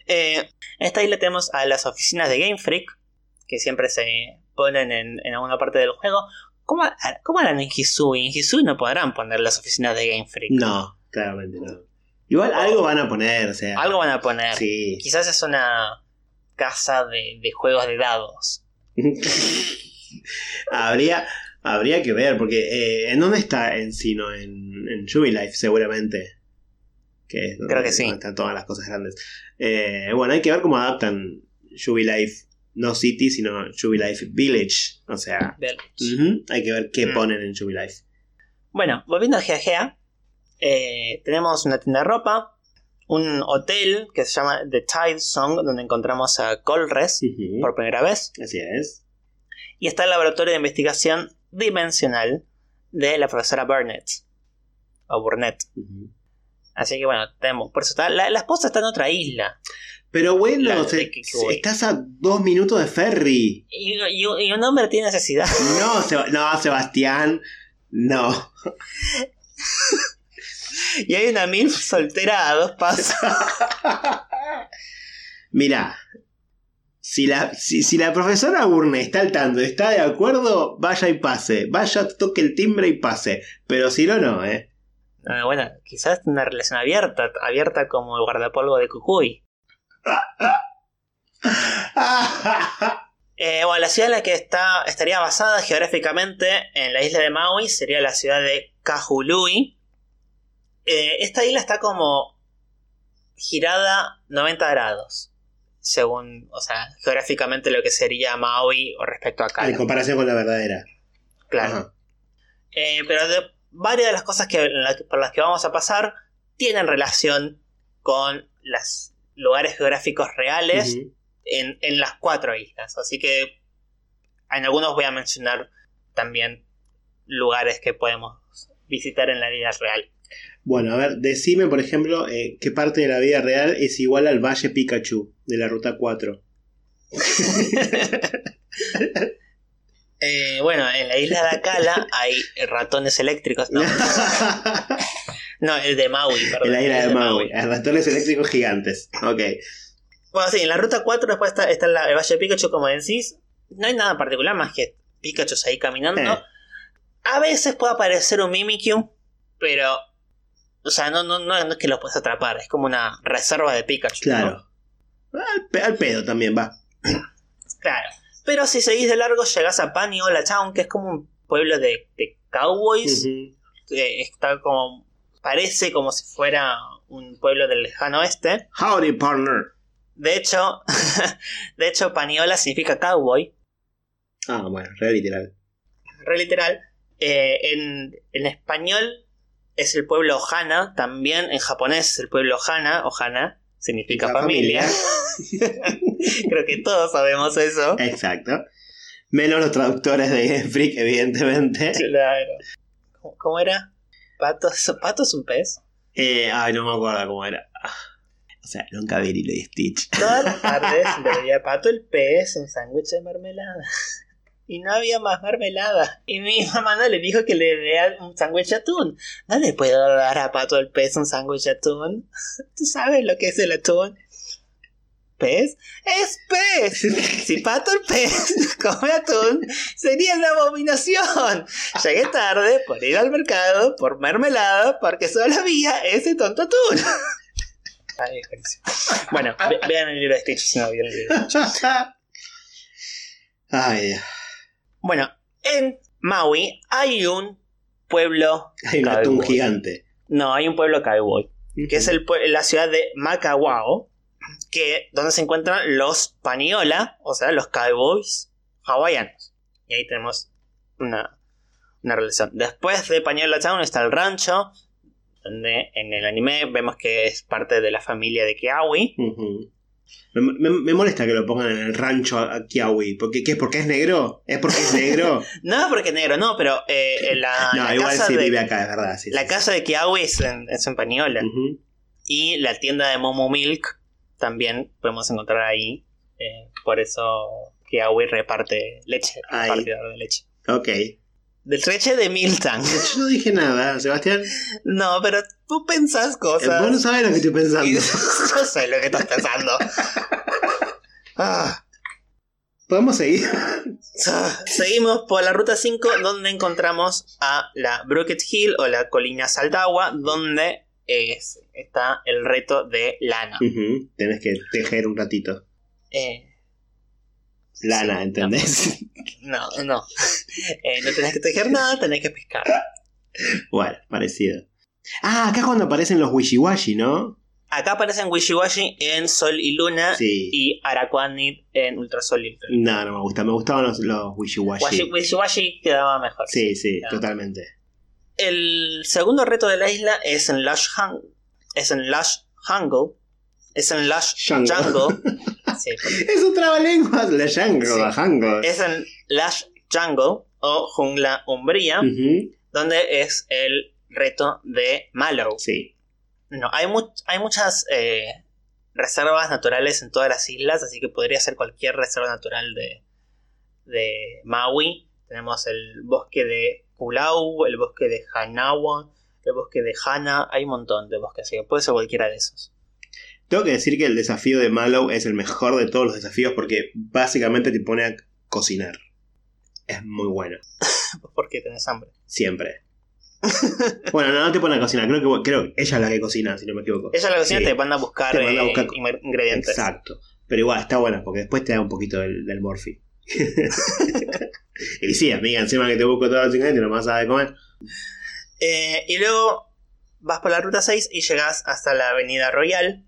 Eh, en esta isla tenemos a las oficinas de Game Freak, que siempre se ponen en, en alguna parte del juego. ¿Cómo, cómo harán en Hisui? En Hisui no podrán poner las oficinas de Game Freak. No, claramente no. Igual algo van a poner, o sea. Algo van a poner. Sí. Quizás es una casa de, de juegos de dados. <laughs> habría, habría que ver, porque eh, ¿en dónde está Encino? En, en Jubilife, seguramente. Que es donde, Creo que sí. donde están todas las cosas grandes. Eh, bueno, hay que ver cómo adaptan Jubilife, no City, sino Jubilife Village. O sea, hay que ver qué Mm. ponen en Jubilife. Bueno, volviendo a Gea eh, tenemos una tienda de ropa, un hotel que se llama The Tide Song, donde encontramos a Colres por primera vez, Así es. y está el laboratorio de investigación dimensional de la profesora Burnett. a Burnett. Así que bueno, tenemos. Por eso está, la, la esposa está en otra isla. Pero bueno, La- se- estás a dos minutos de ferry. Y, y- y un hombre tiene necesidad. No, no, Sebastián. No. <laughs> <laughs> y hay una mil soltera a dos pasos. <laughs> Mira, si la, si, si la profesora Burne está al tanto, está de acuerdo, vaya y pase. Vaya, toque el timbre y pase. Pero si no, no, ¿eh? Ah, bueno, quizás una relación abierta, abierta como el guardapolvo de Cucuy. <laughs> Eh, bueno, la ciudad en la que está, estaría basada geográficamente en la isla de Maui sería la ciudad de Kahului. Eh, esta isla está como girada 90 grados, según, o sea, geográficamente lo que sería Maui o respecto a en Cala. comparación con la verdadera. Claro. Eh, pero de varias de las cosas que, la- por las que vamos a pasar tienen relación con los lugares geográficos reales en, en las cuatro islas. Así que en algunos voy a mencionar también lugares que podemos visitar en la vida real. Bueno, a ver, decime, por ejemplo, eh, qué parte de la vida real es igual al Valle Pikachu de la Ruta 4. <laughs> Eh, bueno, en la isla de Akala hay ratones eléctricos. No, <laughs> no el de Maui, perdón. en la isla el de Maui. Hay ratones eléctricos gigantes. Ok. Bueno, sí, en la ruta 4 después está, está la- el Valle de Pikachu, como decís. No hay nada particular más que Pikachu ahí caminando. Eh. A veces puede aparecer un Mimikyu, pero. O sea, no, no, no, no es que lo puedes atrapar, es como una reserva de Pikachu. ¿no? Claro. Al, pe- al pedo también va. Claro. Pero si seguís de largo, llegás a Paniola Town, que es como un pueblo de, de cowboys. Eh, está como. Parece como si fuera un pueblo del lejano oeste. Howdy, partner. De hecho, <laughs> de hecho, Paniola significa cowboy. Ah, bueno, re literal. re literal. Eh, en, en español es el pueblo Ohana, también en japonés es el pueblo Ohana, Ohana significa familia. <laughs> Creo que todos sabemos eso. Exacto. Menos los traductores de Game Freak, evidentemente. Claro. ¿Cómo, era? ¿Pato, ¿Pato es un pez? Eh, ay, no me acuerdo cómo era. Ah. O sea, nunca vi y Stitch. Todas las tardes <laughs> le veía Pato el pez un sándwich de mermelada. Y no había más mermelada. Y mi <laughs> mamá no le dijo que le dé un sándwich de atún. No le puedo dar a Pato el pez un sándwich de atún. <laughs> ¿Tú sabes lo que es el atún? ¿Pez? ¡Es pez! <laughs> Si Pato el pez come atún, sería una abominación. Llegué tarde por ir al mercado, por mermelada, porque solo había ese tonto atún. Ay. Bueno, ve- vean el libro de Stitch si no vieron el libro. Ay, Dios. Bueno, en Maui hay un pueblo. hay un atún gigante. No, hay un pueblo cowboy. Que es el, la ciudad de Macawao. Que, donde se encuentran los Paniola, o sea, los cowboys hawaianos. Y ahí tenemos una, una relación. Después de Paniola Town está el rancho. Donde en el anime vemos que es parte de la familia de Kiawi. Ujú. Me, me- me molesta que lo pongan en el rancho a a Kiawi. ¿Por qué? ¿Porque es negro? ¿Es porque es negro? <laughs> No porque es negro, no, pero eh, en la, no, la igual casa sí de, vive acá, es verdad. sí, la sí, casa de Kiawi es en, es en. Ujú. Y la tienda de Momo Milk también podemos encontrar ahí. eh, por eso Kiawi reparte leche, Ahí. repartidor de leche. Ok. Del leche de Milton. Yo no dije nada, Sebastián. No, pero tú pensás Eh, cosas. Vos no sabés lo que estoy y pensando. <laughs> yo sé lo que estás pensando. <laughs> Ah, ¿Podemos seguir? Seguimos por la ruta 5 donde encontramos a la Brocket Hill o la colina Saldagua donde es, está el reto de lana. Ujú. Tenés que tejer un ratito. Eh, Lana, Sí, ¿entendés? No, no. <laughs> Eh, no tenés que tejer nada, tenés que pescar. bueno, parecido. Ah, acá es cuando aparecen los wishiwashi, ¿no? Acá aparecen Wishiwashi en Sol y Luna Sí. y Araquanid en Ultrasol y Ultra. No, no me gusta. Me gustaban los, los wishiwashi. Washi- Wishiwashi quedaba mejor. Sí, sí, totalmente. El segundo reto de la isla es en Lush Hung- es en Lush Jungle. Es en Lush Jungle. Jungle. <laughs> Sí, porque- Es un trabalenguas, la jungle, Sí. la jungle. es en Lush Jungle o Jungla Umbría, donde es el reto de Mallow. Sí. No, hay, mu- hay muchas eh, reservas naturales en todas las islas, así que podría ser cualquier reserva natural de, de Maui. Tenemos el bosque de Kulau, el bosque de Hanawa, el bosque de Hana, hay un montón de bosques, así que puede ser cualquiera de esos. Tengo que decir que el desafío de Mallow es el mejor de todos los desafíos porque básicamente te pone a cocinar. Es muy bueno. <laughs> Porque tenés hambre. Siempre. <laughs> bueno, no, no te pone a cocinar. Creo que, creo que ella es la que cocina, si no me equivoco. Ella la cocina Sí. te manda a buscar, Te manda a eh, buscar- ingredientes. Exacto. Pero igual, está buena porque después te da un poquito del, del morfi. <laughs> y sí, amiga, encima que te busco todos los ingredientes, no más sabes comer. Eh, y luego vas por la ruta 6 y llegas hasta la avenida Royal,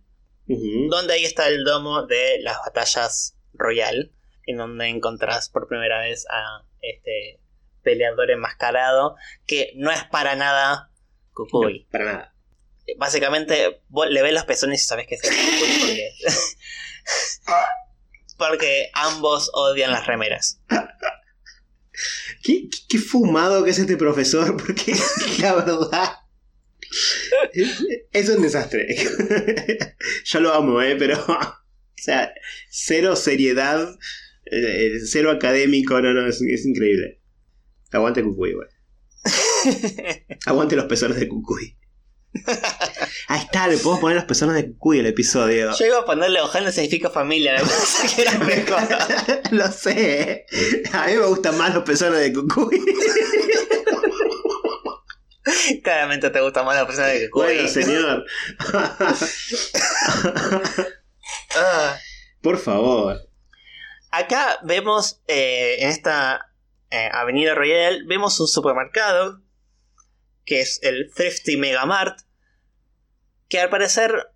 donde ahí está el domo de las batallas Royal, en donde encontrás por primera vez a este peleador enmascarado, que no es para nada Kukui. No, para nada. Básicamente, vos le ves los pezones y sabes que es el Kukui porque... <laughs> porque ambos odian las remeras. ¿Qué, qué- qué fumado que es este profesor, <laughs> porque la verdad es, un desastre. <laughs> Yo lo amo, ¿eh? Pero, o sea, cero seriedad, eh, cero académico, no, no, es, es increíble. Aguante Cucuy, güey. <laughs> Aguante los pezones de Cucuy. Ahí está, le podemos poner los pezones de Cucuy el episodio. Yo iba a ponerle Ojana significa familia, que era mejor. <laughs> lo sé. A mí me gustan más los pezones de Cucuy. Claramente te gusta más la persona de Kukui. Bueno, señor. Ah. Por favor. Acá vemos eh, en esta eh, avenida Royal, vemos un supermercado que es el Thrifty Megamart, que al parecer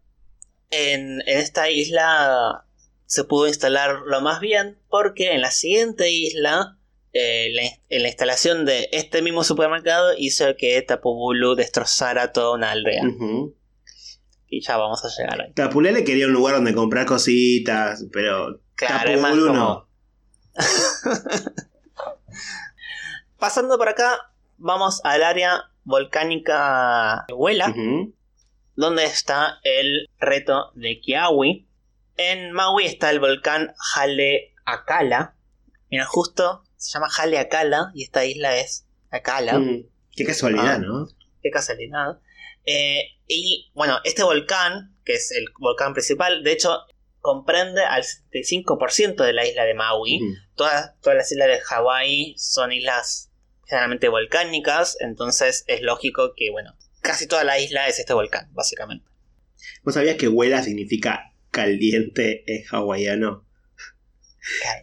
en, en esta isla se pudo instalar lo más bien porque en la siguiente isla eh, la, en la instalación de este mismo supermercado hizo que Tapubulu destrozara toda una aldea. Y ya vamos a llegar ahí. Tapulele quería un lugar donde comprar cositas, pero Claro, Tapubulu como- no. <laughs> Pasando por acá, vamos al área volcánica de Huela, donde está el reto de Kiawi. En Maui está el volcán Haleakala. Mira, justo se llama Haleakala y esta isla es Akala. Mm. Qué casualidad, Ah. ¿no? Qué casualidad. Eh, y bueno, este volcán, que es el volcán principal, de hecho comprende al 75% de la isla de Maui. Todas, todas las islas de Hawái son islas generalmente volcánicas, entonces es lógico que, bueno, casi toda la isla es este volcán, básicamente. ¿Vos sabías que huela significa caliente en hawaiano?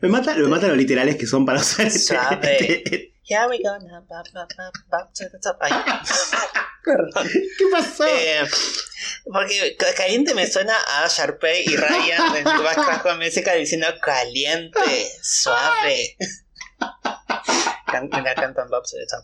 Me mata, me mata los literales que son para usar este- Suave. Here we go now, ba, ba, ba, ba, to the top. Ay, <laughs> perdón. ¿Qué pasó? Eh, porque ca- caliente me suena a Sharpay y Ryan en <laughs> Backcraft con música diciendo caliente, suave. <laughs> <laughs> Can- Me la cantan Bob to the top.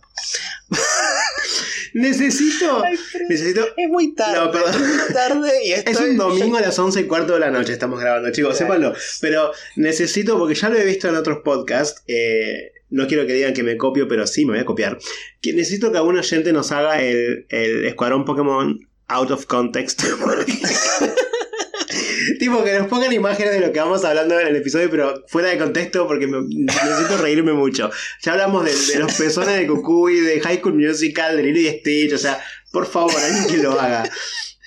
necesito, Ay, necesito... es muy tarde. No, es muy tarde y <laughs> Es estoy- un domingo a las 11 y cuarto de la noche estamos grabando, chicos, Claro. sépanlo. Pero necesito, porque ya lo he visto en otros podcasts, eh, no quiero que digan que me copio, pero sí me voy a copiar. Que necesito que algún oyente nos haga el, el escuadrón Pokémon out of context. <laughs> tipo, que nos pongan imágenes de lo que vamos hablando en el episodio, pero fuera de contexto, porque me- necesito reírme mucho. Ya hablamos de, de los pezones de Cucuy, de High School Musical, de Lilo y Stitch, o sea, por favor, alguien que lo haga.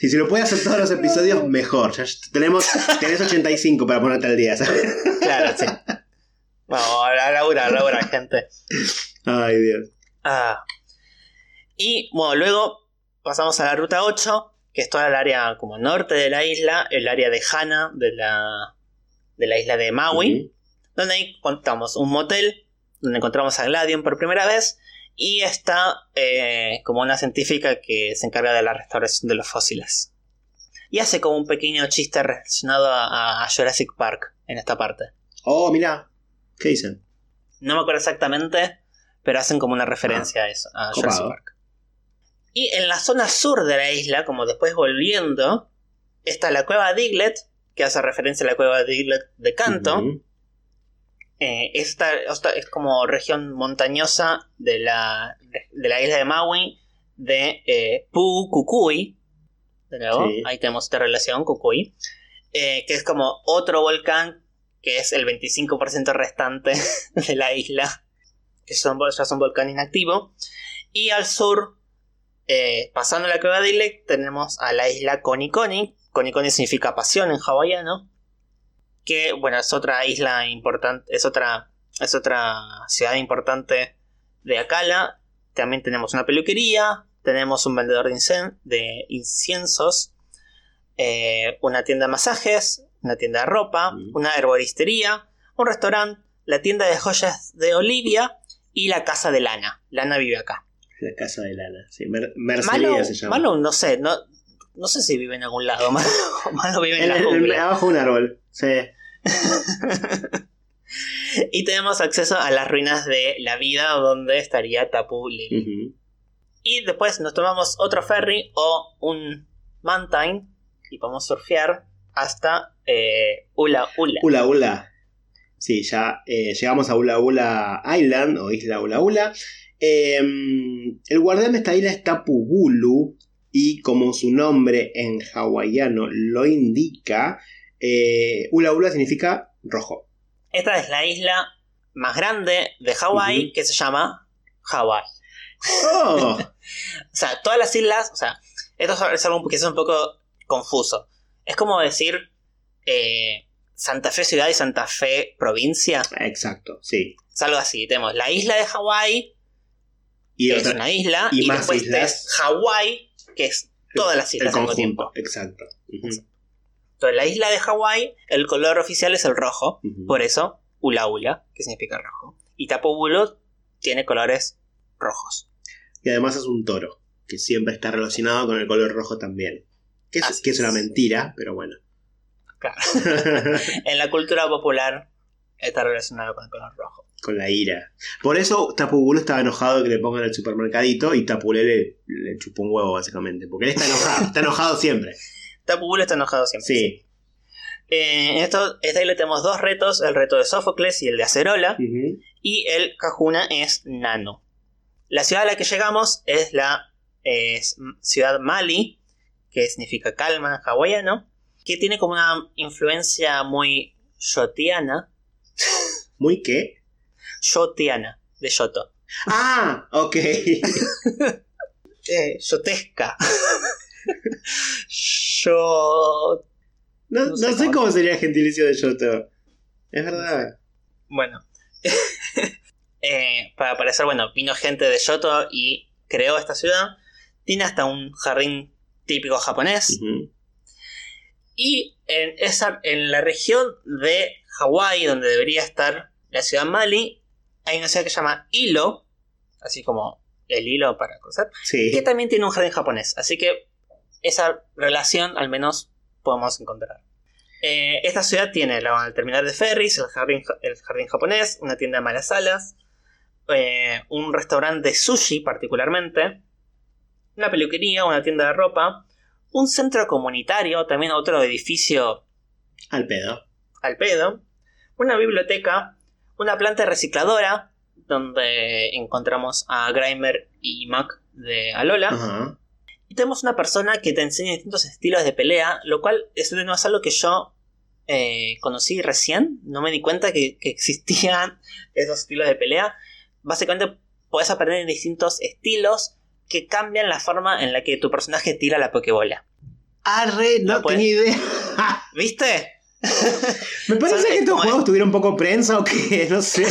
Y si lo puede hacer todos los episodios, mejor. Ya tenemos, tenés 85 para ponerte al día, ¿sabes? Claro, sí. Vamos, a laburar, a laburar, gente. Ay, Dios. Ah. Y bueno, luego pasamos a la ruta 8, que es toda el área como norte de la isla, el área de Hana de la, de la isla de Maui, donde ahí encontramos un motel, donde encontramos a Gladion por primera vez, y está eh, como una científica que se encarga de la restauración de los fósiles. Y hace como un pequeño chiste relacionado a, a Jurassic Park en esta parte. Oh, mira. ¿Qué dicen? No me acuerdo exactamente, pero hacen como una referencia a eso, a. Jurassic Park. Y en la zona sur de la isla, como después volviendo, está la cueva Diglett, que hace referencia a la cueva Diglett de Canto. Ujú. Eh, esta, esta es como región montañosa de la, de la isla de Maui. de eh, Pu Kukui. De nuevo, Sí. ahí tenemos esta relación, Kukui. eh, que es como otro volcán que es el 25% restante <laughs> de la isla. Que son, ya es un volcán inactivo. Y al sur, eh, pasando la cueva de Ilek, tenemos a la isla Konikoni. Konikoni significa pasión en hawaiano. Que, bueno, es otra isla importante, es otra, es otra ciudad importante de Akala. También tenemos una peluquería, tenemos un vendedor de, de inciensos, eh, una tienda de masajes, una tienda de ropa, Mm. una herboristería, un restaurante, la tienda de joyas de Olivia y la casa de Lana. Lana vive acá. La casa de lana. Sí, Mer- Mercería Malo, se llama. Malo, no sé, no, no sé si vive en algún lado. <laughs> Malo, Malo vive en En- la jungla. abajo de un árbol. Sí. <laughs> Y tenemos acceso a las ruinas de la vida donde estaría Tapu Lili. Y después nos tomamos otro ferry o un mountain y podemos surfear hasta eh, Ula Ula. Ula Ula. Sí, ya eh, llegamos a Ula Ula Island o Isla Ula Ula. Eh, el guardián de esta isla es Tapu Bulu y como su nombre en hawaiano lo indica, eh, Ula Ula significa rojo. Esta es la isla más grande de Hawái que se llama Hawái. ¡Oh! <laughs> O sea, todas las islas, o sea, esto es algo que es un poco confuso. Es como decir eh, Santa Fe ciudad y Santa Fe provincia. Exacto, sí. Es algo así. Tenemos la isla de Hawái, Y que es una isla, y y, más después islas. es Hawái, que es todas las el islas mismo conjunto. tiempo. Exacto. Entonces, la isla de Hawái, el color oficial es el rojo, por eso Ula Ula, que significa rojo. Y Tapu Bulu tiene colores rojos. Y además es un toro, que siempre está relacionado con el color rojo también. Que es, que es una mentira, pero bueno. Claro. <laughs> en la cultura popular está relacionado con el color rojo. con la ira. Por eso Tapubulu estaba enojado de que le pongan el supermercadito y Tapulé le, le chupó un huevo, básicamente. Porque él está enojado, está enojado siempre. <laughs> Tapu Bulu está enojado siempre. Sí. Eh, en esto, esta isla tenemos dos retos, el reto de Sófocles y el de Acerola, y el Kahuna es Nano. La ciudad a la que llegamos es la es ciudad Mali, que significa calma en hawaiano, que tiene como una influencia muy yotiana, <laughs> ¿Muy qué? yotiana, de Yoto. Ah, ok. <laughs> Eh, yotesca. <laughs> Yo... No, No no sé cómo- cómo sería el gentilicio de Yoto. Es verdad. Bueno. Eh, para parecer, bueno, vino gente de Yoto y creó esta ciudad. Tiene hasta un jardín típico japonés. Y en, esa, en la región de Hawái, donde debería estar la ciudad Mali, hay una ciudad que se llama Hilo, así como el hilo para coser, Sí. que también tiene un jardín japonés. Así que esa relación al menos podemos encontrar. Eh, esta ciudad tiene la, el terminal de ferries, el jardín, ja- el jardín japonés, una tienda de malas alas, eh, un restaurante de sushi particularmente, una peluquería, una tienda de ropa, un centro comunitario, también otro edificio Al pedo. al pedo, una biblioteca, una planta recicladora, donde encontramos a Grimer y Mac de Alola. Y tenemos una persona que te enseña distintos estilos de pelea, lo cual es, no es algo que yo eh, conocí recién. No me di cuenta que, que existían <laughs> esos estilos de pelea. Básicamente puedes aprender distintos estilos que cambian la forma en la que tu personaje tira la pokebola. Arre, no No tenía idea. <laughs> <laughs> ¿Viste? Me parece que estos juegos tuvieron poco prensa o qué, <laughs> no sé.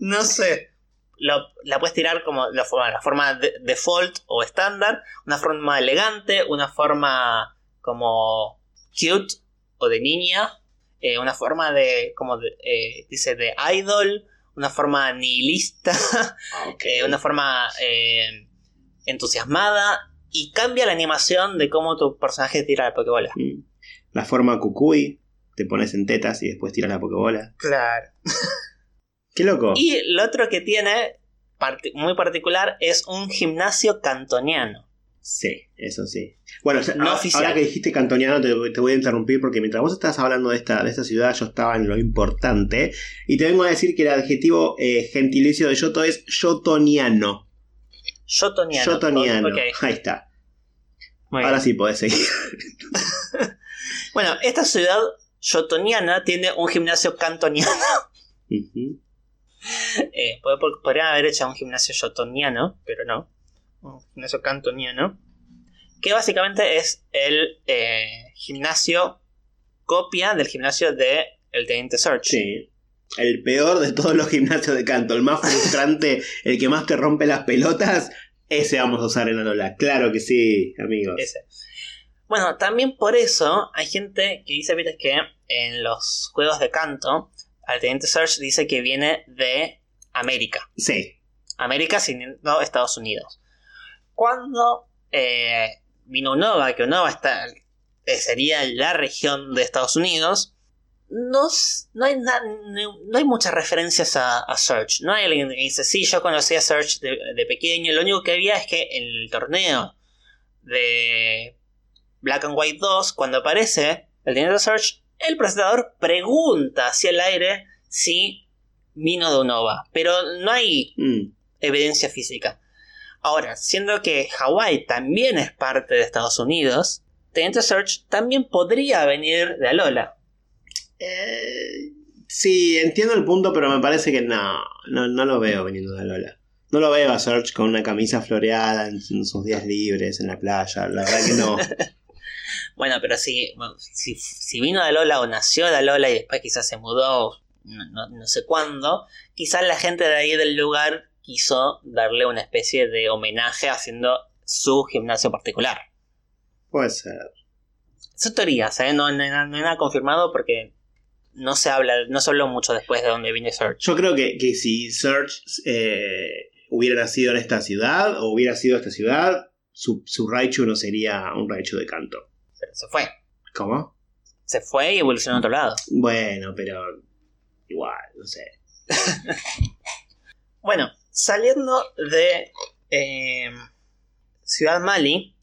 No sé. Lo- la puedes tirar como la forma, la forma de- default o estándar, una forma elegante, una forma como cute o de niña, eh, una forma de, como de, eh, dice, de idol, una forma nihilista, Ok. eh, una forma eh, entusiasmada y cambia la animación de cómo tu personaje tira la pokebola. Mm. La forma cucuy, te pones en tetas y después tiras la pokebola. Claro. Qué loco. Y lo otro que tiene parti- muy particular es un gimnasio cantoniano. Sí, eso sí. Bueno, No ahora, oficial. ahora que dijiste cantoniano te, te voy a interrumpir porque mientras vos estabas hablando de esta, de esta ciudad yo estaba en lo importante y te vengo a decir que el adjetivo eh, gentilicio de Yoto es yotoniano. Yotoniano. Yotoniano. Ahí está. muy Ahora bien. sí podés seguir. <laughs> Bueno, esta ciudad yotoniana tiene un gimnasio cantoniano. Eh, pod- podrían haber hecho un gimnasio yotoniano, pero no. Un gimnasio cantoniano. Que básicamente es el eh, gimnasio copia del gimnasio de el Teniente Search. Sí. El peor de todos los gimnasios de canto, el más frustrante, <laughs> el que más te rompe las pelotas, ese vamos a usar en Alola. Claro que sí, amigos. Ese. Bueno, también por eso hay gente que dice ¿viste? que en los juegos de canto, al Teniente Search dice que viene de América. Sí. América sin no Estados Unidos. Cuando eh, vino Unova, que Unova está, eh, sería la región de Estados Unidos, no, no, hay, na- no, no hay muchas referencias a, a Search. No hay alguien que dice, sí, yo conocí a Search de, de pequeño. Lo único que había es que en el torneo de Black and White 2, cuando aparece el dinero de Search, el presentador pregunta hacia el aire si vino de Unova. Pero no hay Mm. evidencia física. Ahora, siendo que Hawái también es parte de Estados Unidos, Teniente Search también podría venir de Alola. Eh, sí, entiendo el punto, pero me parece que no, no, no lo veo viniendo de Alola. No lo veo a Search con una camisa floreada en, en sus días libres en la playa. La verdad que no. <laughs> Bueno, pero si, si, si vino de Alola o nació de Alola y después quizás se mudó, no, no- no sé cuándo, quizás la gente de ahí del lugar quiso darle una especie de homenaje haciendo su gimnasio particular. Puede ser. Son teorías, ¿eh? no, no hay nada confirmado porque no se habla, no se habló mucho después de dónde viene Search. Yo creo que, que si Search eh, hubiera nacido en esta ciudad o hubiera sido esta ciudad, su, su Raichu no sería un Raichu de canto. Pero se fue. ¿Cómo? Se fue y evolucionó a otro lado. Bueno, pero igual, no sé. <laughs> Bueno, saliendo de eh, Ciudad Mali,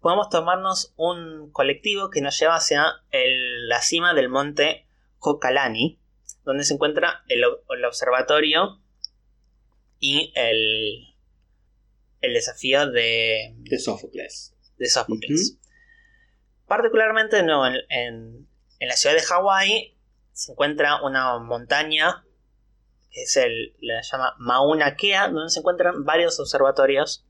podemos tomarnos un colectivo que nos lleva hacia el- la cima del monte Hokalani, donde se encuentra el, ob- el observatorio y el, el desafío de, De Sófocles. de Sófocles. Particularmente no, en, en- en la ciudad de Hawái se encuentra una montaña que es el, la llama Mauna Kea, donde se encuentran varios observatorios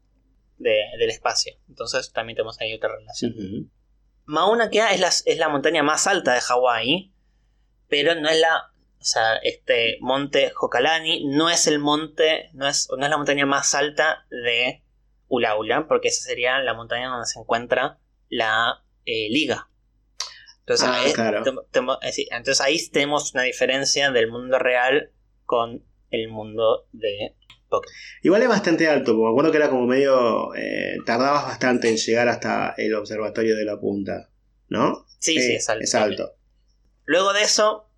de- del espacio. Entonces también tenemos ahí otra relación. Mauna Kea es la, es la montaña más alta de Hawái, pero no es la. O sea, este monte Hokalani no es el monte, no es, no es la montaña más alta de Ulaula, porque esa sería la montaña donde se encuentra la eh, liga. Entonces, Ah, ahí, claro. decir, entonces ahí tenemos una diferencia del mundo real con el mundo de Pokémon. Igual es bastante alto, porque me acuerdo que era como medio. eh, tardabas bastante en llegar hasta el observatorio de la punta, ¿no? Sí, sí, es alto. Es alto. Luego de eso,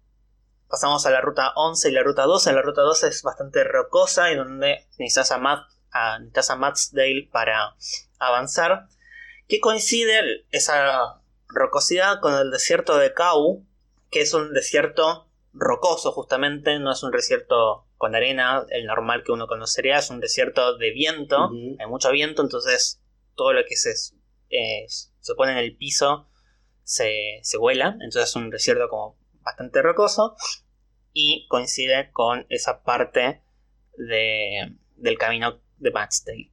pasamos a la ruta 11 y la ruta 12. La ruta 12 es bastante rocosa y donde necesitas a, Matt, a, necesitas a Mattsdale para avanzar. Que coincide esa rocosidad con el desierto de Kau, que es un desierto rocoso justamente, no es un desierto con arena, el normal que uno conocería, es un desierto de viento, hay mucho viento, entonces todo lo que se, eh, se pone en el piso se, se vuela, entonces es un desierto como bastante rocoso y coincide con esa parte de, del camino de Matchday.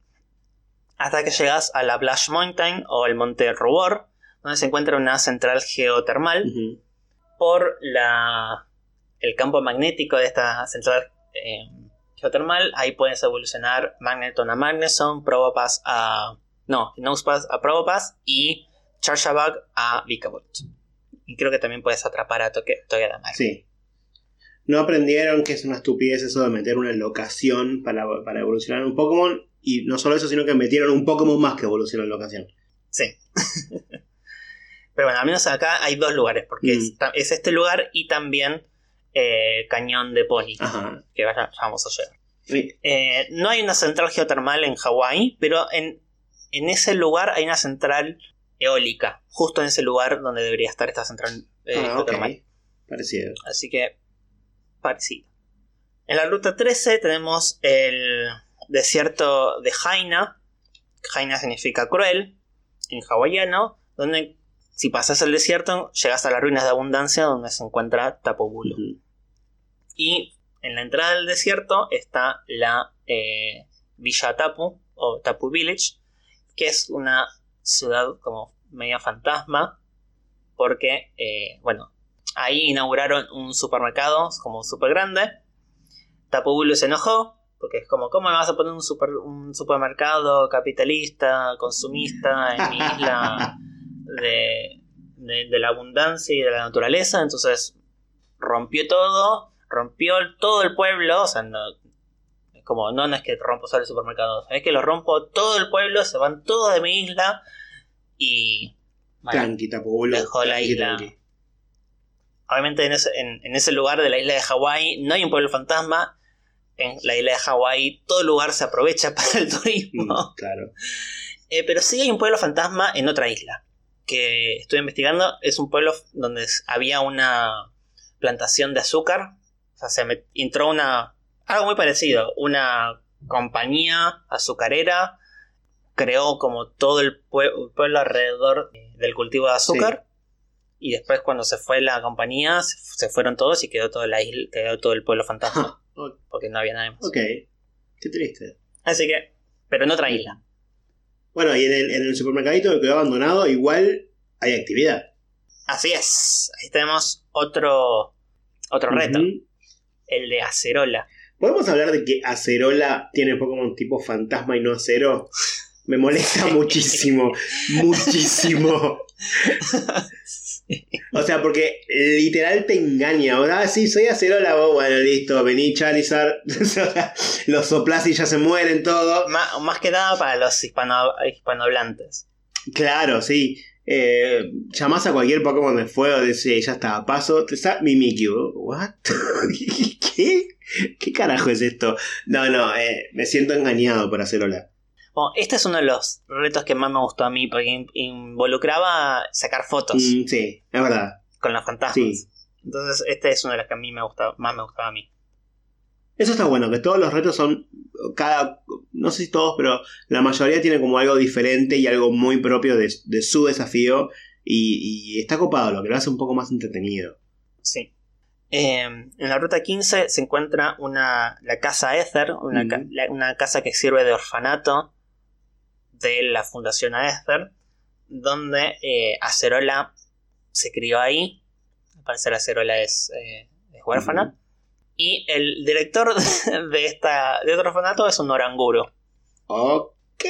Hasta que llegas a la Blash Mountain o el monte Rubor, donde se encuentra una central geotermal por la, el campo magnético de esta central eh, geotermal. Ahí puedes evolucionar Magneton a Magneson, Probopass a. No, Nosepass a Probopass y Charjabug a Vikavolt. Y creo que también puedes atrapar a Togedemaru. Sí. No aprendieron que es una estupidez eso de meter una locación para, para evolucionar un Pokémon. Y no solo eso, sino que metieron un Pokémon más que evoluciona en locación. Sí. <laughs> Pero bueno, al menos acá hay dos lugares, porque Mm. es este lugar y también eh, Cañón de Pony, Ajá. que vaya- vamos a llegar. Sí. Eh, no hay una central geotermal en Hawái, pero en, en ese lugar hay una central eólica, justo en ese lugar donde debería estar esta central eh, Ah. Parecido. Así que parecido. En la ruta 13 tenemos el, desierto de Jaina. Jaina significa cruel en hawaiano, donde si pasas el desierto llegas a las ruinas de abundancia donde se encuentra Tapobulu. Ujú. Y en la entrada del desierto está la eh, Villa Tapu o Tapu Village, que es una ciudad como media fantasma, porque, eh, bueno, ahí inauguraron un supermercado como súper grande. Tapu Bulu se enojó, porque es como, ¿cómo me vas a poner un, super- un supermercado capitalista, consumista en mi isla <laughs> de, de- de la abundancia y de la naturaleza? Entonces rompió todo, rompió todo el pueblo, o sea, no, es como, no, no es que rompo solo el supermercado, es que lo rompo todo el pueblo, se van todos de mi isla y... bueno, Tranqui. Dejó la tranqui, isla. tranqui. obviamente en ese, en, en ese lugar de la isla de Hawái no hay un pueblo fantasma. En la isla de Hawái todo lugar se aprovecha <laughs> para el turismo. Mm, claro. Eh, pero sí hay un pueblo fantasma en otra isla. Que estoy investigando. Es un pueblo donde había una plantación de azúcar. O sea, se met- entró una. Algo muy parecido. Una compañía azucarera. Creó como todo el pue- pueblo alrededor del cultivo de azúcar. Y después cuando se fue la compañía, se, fueron todos y quedó toda la isla, quedó todo el pueblo fantasma. <laughs> Porque no había nadie más. Ok. Qué triste. Así que. Pero en otra isla. Bueno, y en el, en el supermercadito que quedó abandonado, igual hay actividad. Así es. Ahí tenemos otro. Otro reto. El de acerola. ¿Podemos hablar de que Acerola tiene Pokémon tipo fantasma y no acero? Me molesta muchísimo. muchísimo. O sea, porque literal te engaña. Ahora, ah, sí, soy Acerola. vos, bueno, listo, vení Charizard. <laughs> Los soplás y ya se mueren todo. Má- más que nada para los hispano, hispanohablantes. Claro, sí. Eh, llamás a cualquier Pokémon de fuego, dice, ya está, paso, te Mimikyu. ¿What? <laughs> ¿Qué? <laughs> ¿Qué carajo es esto? No, no, eh, me siento engañado por Acerola. Bueno, este es uno de los retos que más me gustó a mí, porque in- involucraba sacar fotos Mm, sí, es verdad. con los fantasmas. Sí. Entonces, este es uno de los que a mí me gustaba, más me gustaba a mí. Eso está bueno, que todos los retos son, cada, no sé si todos, pero la mayoría tiene como algo diferente y algo muy propio de, de su desafío y, y está copado, lo que lo hace un poco más entretenido. Sí. Eh, en la ruta 15 se encuentra una, la casa Ether, una, ca- Ujú. la- una casa que sirve de orfanato de la Fundación Aether, donde eh, Acerola se crió ahí. Al parecer Acerola es, eh, es huérfana. Y el director <laughs> de, esta, de otro orfanato es un oranguro. Ok,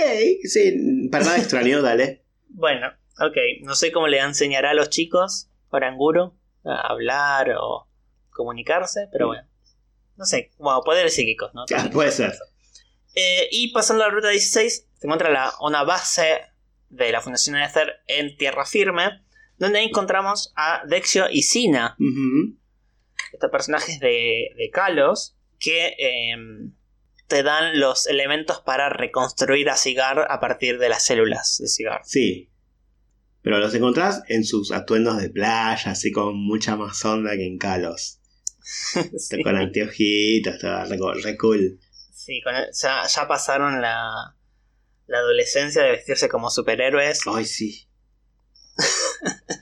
sí, para nada extraño, dale. <laughs> Bueno, ok. No sé cómo le enseñará a los chicos oranguro a hablar o comunicarse, pero bueno. No sé, bueno, poderes psíquicos, ¿no? <laughs> Ya, puede ser. Eh, y pasando a la ruta 16, se encuentra la, una base de la Fundación Ether en tierra firme, donde encontramos a Dexio y Sina, estos personajes de, de Kalos, que em, te dan los elementos para reconstruir a Cigar a partir de las células de Cigar. Sí. Pero los encontrás en sus atuendos de playa, así con mucha más onda que en Kalos. <laughs> Sí. Con anteojitos, todo re, co- re cool. Sí, con el- ya, ya pasaron la, la adolescencia de vestirse como superhéroes. Ay, sí. <laughs>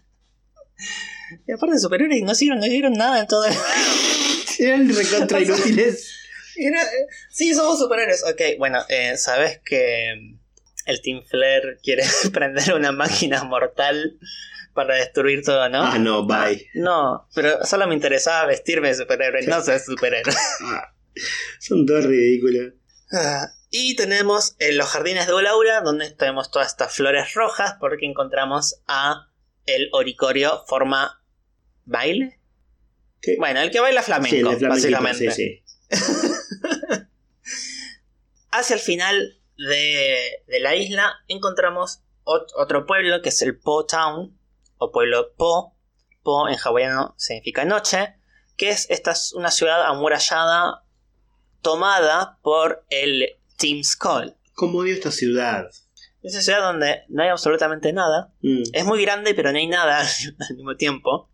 Y aparte de superhéroes no sirven, no dieron nada en todo el... <laughs> Eran recontra inútiles. Era- eh, sí, somos superhéroes. Ok, bueno, eh, sabes que el Team Flare quiere prender una máquina mortal para destruir todo, ¿no? Ah, no, bye. No, pero solo me interesaba vestirme de superhéroe, no ser superhéroe. Ah, son todos ridículos. Ah, y tenemos en los jardines de Olaura, donde tenemos todas estas flores rojas, porque encontramos a el oricorio forma baile. ¿Qué? Bueno, el que baila flamenco, básicamente. sí, sí. <laughs> Hacia el final de, de la isla encontramos ot- otro pueblo que es el Po Town, o pueblo Po. Po en hawaiano significa noche, que es esta es una ciudad amurallada tomada por el Team Skull. ¿Cómo odio esta ciudad? Es una ciudad donde no hay absolutamente nada. Mm. Es muy grande, pero no hay nada <laughs> al mismo tiempo.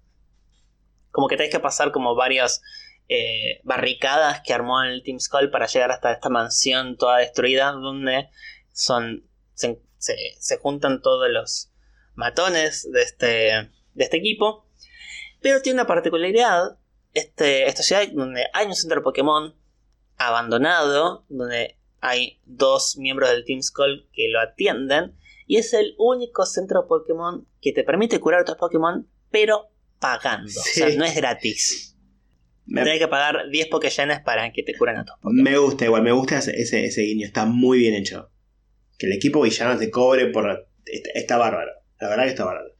Como que tenés que pasar como varios eh, barricadas que armó el Team Skull para llegar hasta esta mansión toda destruida donde son se, se juntan todos los matones de este, de este equipo. Pero tiene una particularidad este, esta ciudad donde hay un centro Pokémon abandonado, donde hay dos miembros del Team Skull que lo atienden, y es el único centro Pokémon que te permite curar a tus Pokémon, pero pagando. O sea, no es gratis. Me... Tienes que pagar 10 Pokéyenes para que te curen a tus Pokémon. Me gusta igual, me gusta ese, ese, guiño, está muy bien hecho. Que el equipo villano te cobre por... Está, bárbaro, la verdad que está bárbaro.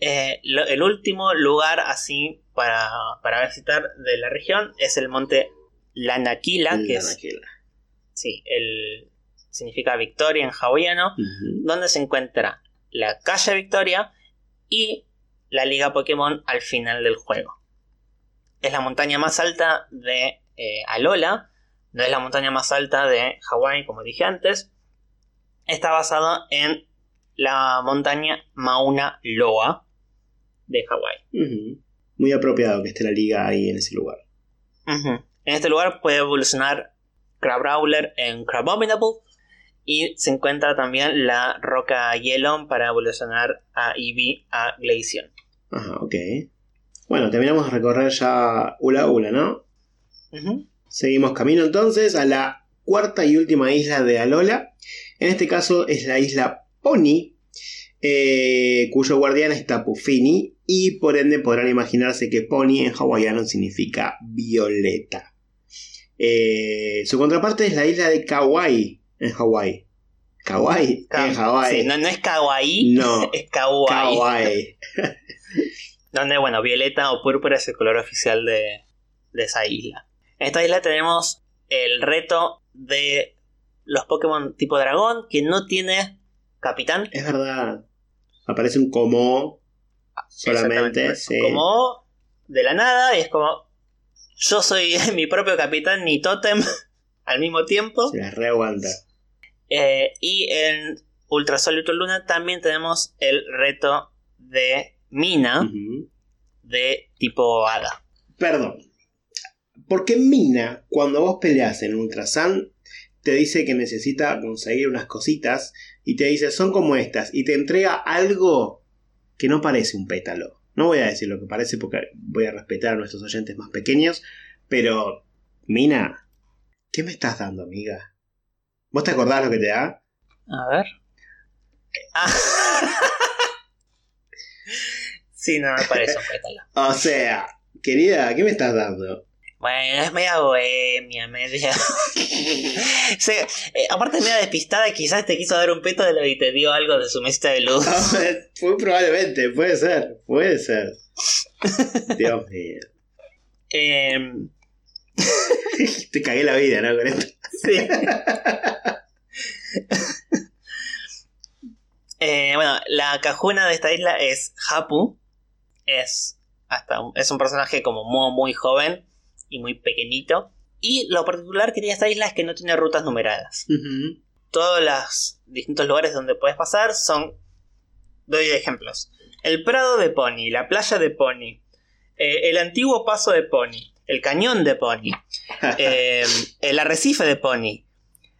Eh, el último lugar así para, para visitar de la región es el monte Lanaquila, que es. Sí, el, significa victoria en hawaiano, donde se encuentra la calle Victoria y la Liga Pokémon al final del juego. Es la montaña más alta de eh, Alola, no es la montaña más alta de Hawái, como dije antes. Está basado en la montaña Mauna Loa de Hawái muy apropiado que esté la liga ahí en ese lugar. En este lugar puede evolucionar Crabrawler en Crabominable y se encuentra también la roca Yellow para evolucionar a Eevee a Glaceon. Ajá, ok. Bueno, terminamos de recorrer ya Ula Ula, ¿no? Seguimos camino entonces a la cuarta y última isla de Alola. En este caso es la isla Pony, eh, cuyo guardián es Tapu Fini, y por ende podrán imaginarse que Pony en hawaiano significa violeta. Eh, su contraparte es la isla de Kauai en Hawái. Kauai en Hawái. no, es Kauai, no, <laughs> es Kauai. <laughs> Donde, bueno, violeta o púrpura es el color oficial de, de esa isla. En esta isla tenemos el reto de los Pokémon tipo dragón que no tiene capitán. Es verdad aparece un como solamente. Como de la nada y es como yo soy <laughs> mi propio capitán ni totem <laughs> al mismo tiempo. Se las reaguanta. Eh, y en Ultra Sol y Ultra Luna también tenemos el reto de Mina de tipo hada. Perdón. Porque Mina, cuando vos peleas en Ultra Sun, te dice que necesita conseguir unas cositas y te dice son como estas y te entrega algo que no parece un pétalo. No voy a decir lo que parece porque voy a respetar a nuestros oyentes más pequeños, pero Mina, ¿qué me estás dando, amiga? ¿Vos te acordás lo que te da? A ver. Ah. <laughs> sí, no me parece un pétalo. O sea, querida, ¿qué me estás dando? Bueno, es media bohemia, media. <laughs> sí, eh, aparte media despistada, quizás te quiso dar un peto de lo y te dio algo de su mesita de luz. <laughs> Muy probablemente, puede ser, puede ser. <laughs> Dios mío. Em, te cagué la vida, ¿no? Con esto. Sí. Eh, bueno, la cajuna de esta isla es Hapu. Es hasta es un personaje como muy, muy joven y muy pequeñito. Y lo particular que tiene esta isla es que no tiene rutas numeradas. Todos los distintos lugares donde puedes pasar son... Doy ejemplos. El Prado de Pony, la playa de Pony, eh, el antiguo paso de Pony, el cañón de Pony, <laughs> eh, el arrecife de Pony,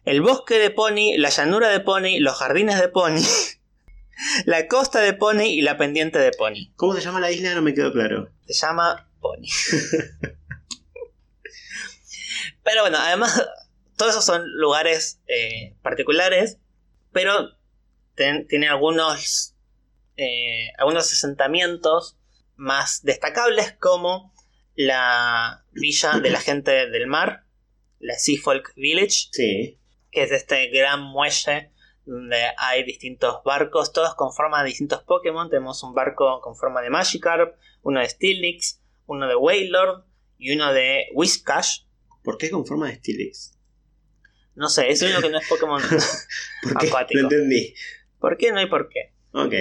el bosque de Pony, la llanura de Pony, los jardines de Pony, <laughs> la costa de Pony y la pendiente de Pony. ¿Cómo se llama la isla? No me quedó claro. Se llama Pony. <laughs> Pero bueno, además, <laughs> todos esos son lugares eh, particulares, pero tiene algunos, eh, algunos asentamientos más destacables como la villa de la gente del mar, la Seafolk Village, sí. que es este gran muelle donde hay distintos barcos, todos con forma de distintos Pokémon. Tenemos un barco con forma de Magikarp, uno de Steelix, uno de Wailord y uno de Whiscash. ¿Por qué con forma de Steelix? No sé, es lo que no es Pokémon <laughs> ¿Por qué? No entendí. ¿Por qué? No hay por qué. Ok.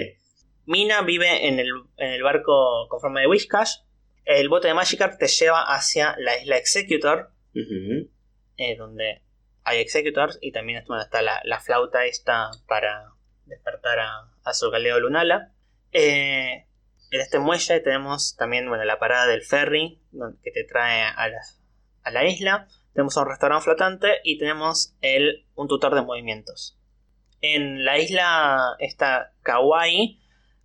Mina vive en el, barco con forma de Whiscash. El bote de Magikarp te lleva hacia la isla Executor, eh, donde hay Executors y también está la, flauta esta para despertar a, a su galeo Lunala. Eh, en este muelle tenemos también bueno, la parada del ferry que te trae a las a la isla, tenemos un restaurante flotante y tenemos el, un tutor de movimientos. En la isla esta Kauai,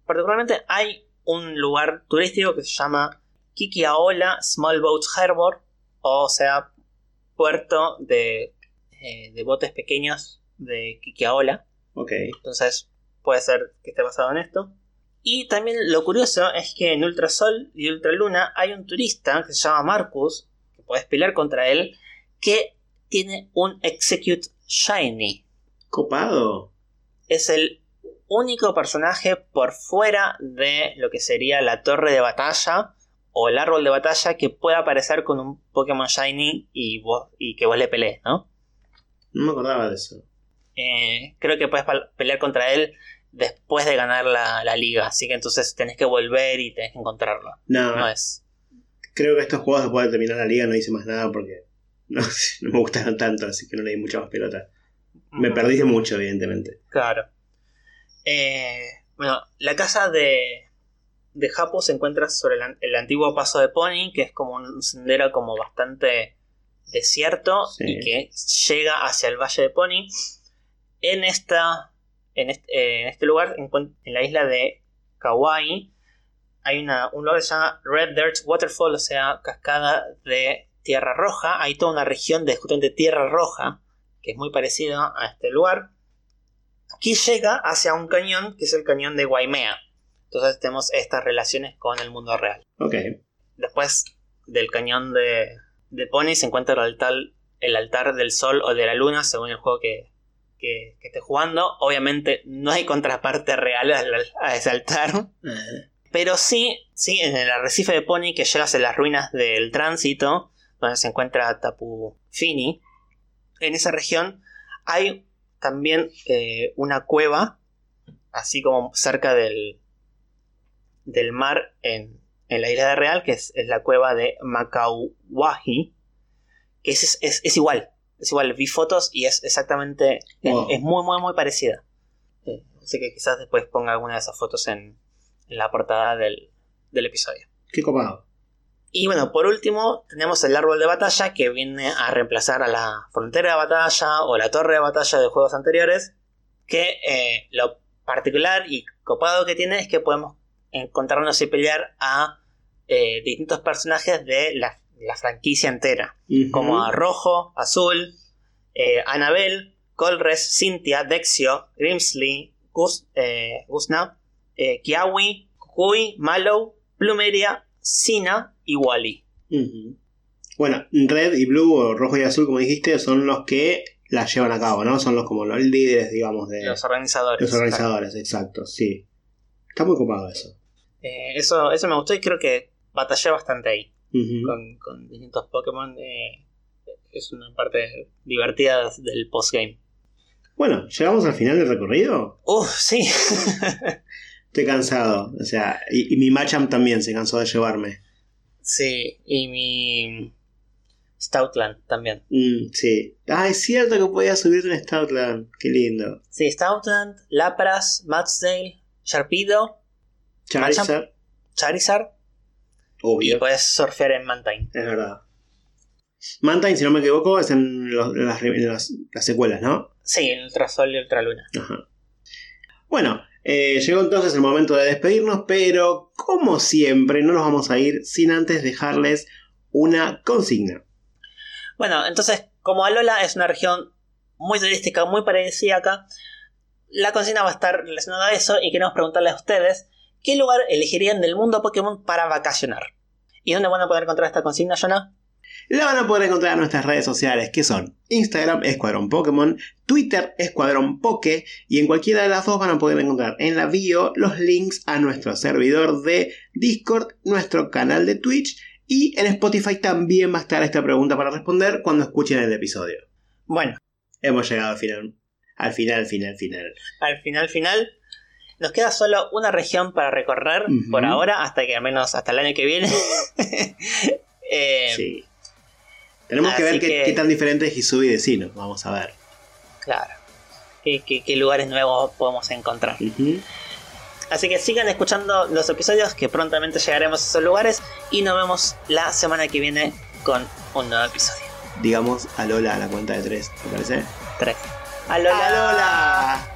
particularmente hay un lugar turístico que se llama Kikiaola Small Boat Harbor, o sea, puerto de, eh, de botes pequeños de Kikiaola. Ok. Entonces puede ser que esté basado en esto. Y también lo curioso es que en Ultrasol y Ultraluna hay un turista que se llama Marcus, puedes pelear contra él, que tiene un Execute Shiny. Copado. Es el único personaje por fuera de lo que sería la torre de batalla o el árbol de batalla que pueda aparecer con un Pokémon Shiny y, vos- y que vos le pelees, ¿no? No me acordaba de eso. Eh, creo que puedes pelear contra él después de ganar la, la liga, así que entonces tenés que volver y tenés que encontrarlo. No, No es. Creo que estos juegos después de terminar la liga no hice más nada porque no, <laughs> no me gustaron tanto, así que no le di mucha más pelota. Me perdí de mucho, evidentemente. Claro. Eh, bueno, la casa de, de Hapu se encuentra sobre el, an- el antiguo paso de Pony, que es como un sendero como bastante desierto Sí. y que llega hacia el valle de Pony. En esta. En este, eh, en este lugar, encuent- en la isla de Kauai, hay una, un lugar que se llama Red Dirt Waterfall, o sea, cascada de tierra roja. Hay toda una región de justamente tierra roja, que es muy parecida a este lugar. Aquí llega hacia un cañón, que es el cañón de Waimea. Entonces tenemos estas relaciones con el mundo real. Ok. Después del cañón de, de Pony se encuentra el altar, el altar del sol o de la luna, según el juego que, que, que esté jugando. Obviamente no hay contraparte real a ese altar. Eh, Pero sí, sí, en el arrecife de Pony que llega hacia las ruinas del tránsito, donde se encuentra Tapu Fini, en esa región hay también eh, una cueva, así como cerca del, del mar en, en la isla de Real, que es, es la cueva de Macauahi, que es, es, es igual, es igual, vi fotos y es exactamente, es- Wow. es, muy, muy, muy parecida. Eh, así que quizás después ponga alguna de esas fotos en la portada del, del episodio. qué copado. Y bueno, por último, tenemos el árbol de batalla que viene a reemplazar a la frontera de batalla o la torre de batalla de juegos anteriores. Que eh, lo particular y copado que tiene es que podemos encontrarnos y pelear a eh, distintos personajes de la, la franquicia entera. Como a Rojo, Azul, eh, Anabel, Colres, Cynthia, Dexio, Grimsley, Gus, eh, Gusna, eh, Kiawi, Kukui, Mallow, Plumeria, Sina y Wally. Bueno, red y blue o rojo y azul, como dijiste, son los que las llevan a cabo, ¿no? Son los como los líderes, digamos, de Los organizadores. los organizadores, exacto, sí. Está muy copado eso. Eh, eso, eso me gustó y creo que batallé bastante ahí con, con distintos Pokémon. eh, es una parte divertida del postgame. Bueno, llegamos al final del recorrido. Uf, sí. <laughs> Estoy cansado, o sea, y, y mi Machamp también se cansó de llevarme. sí, y mi Stoutland también. Mm, sí. Ah, es cierto que podía subirte en Stoutland. Qué lindo. Sí, Stoutland, Lapras, Matsdale, Sharpedo, Charizard, Charizard y obvio. puedes surfear en Mantine. Es verdad. Mantine, si no me equivoco, es en, los- en las, en las- las secuelas, ¿no? Sí, en Ultrasol y Ultraluna. Ajá. Bueno, eh, llegó entonces el momento de despedirnos, pero como siempre, no nos vamos a ir sin antes dejarles una consigna. Bueno, entonces, como Alola es una región muy turística, muy paradisíaca, la consigna va a estar relacionada a eso y queremos preguntarle a ustedes qué lugar elegirían del mundo Pokémon para vacacionar. ¿Y dónde van a poder encontrar esta consigna, Jonah? La van a poder encontrar en nuestras redes sociales, que son Instagram Escuadrón Pokémon, Twitter Escuadrón Poke, y en cualquiera de las dos van a poder encontrar en la bio los links a nuestro servidor de Discord, nuestro canal de Twitch, y en Spotify también va a estar esta pregunta para responder cuando escuchen el episodio. Bueno, Hemos llegado al final. Al final, final, final. al final, final, nos queda solo una región para recorrer por ahora, hasta que al menos hasta el año que viene. <laughs> Eh, Sí. Tenemos que ver qué, que- qué tan diferente es Hisubi de Sino. Vamos a ver. Claro. ¿Qué, qué- qué lugares nuevos podemos encontrar? Así que sigan escuchando los episodios que prontamente llegaremos a esos lugares y nos vemos la semana que viene con un nuevo episodio. Digamos a Lola a la cuenta de tres, ¿te parece? 3. ¡Alola! ¡Alola!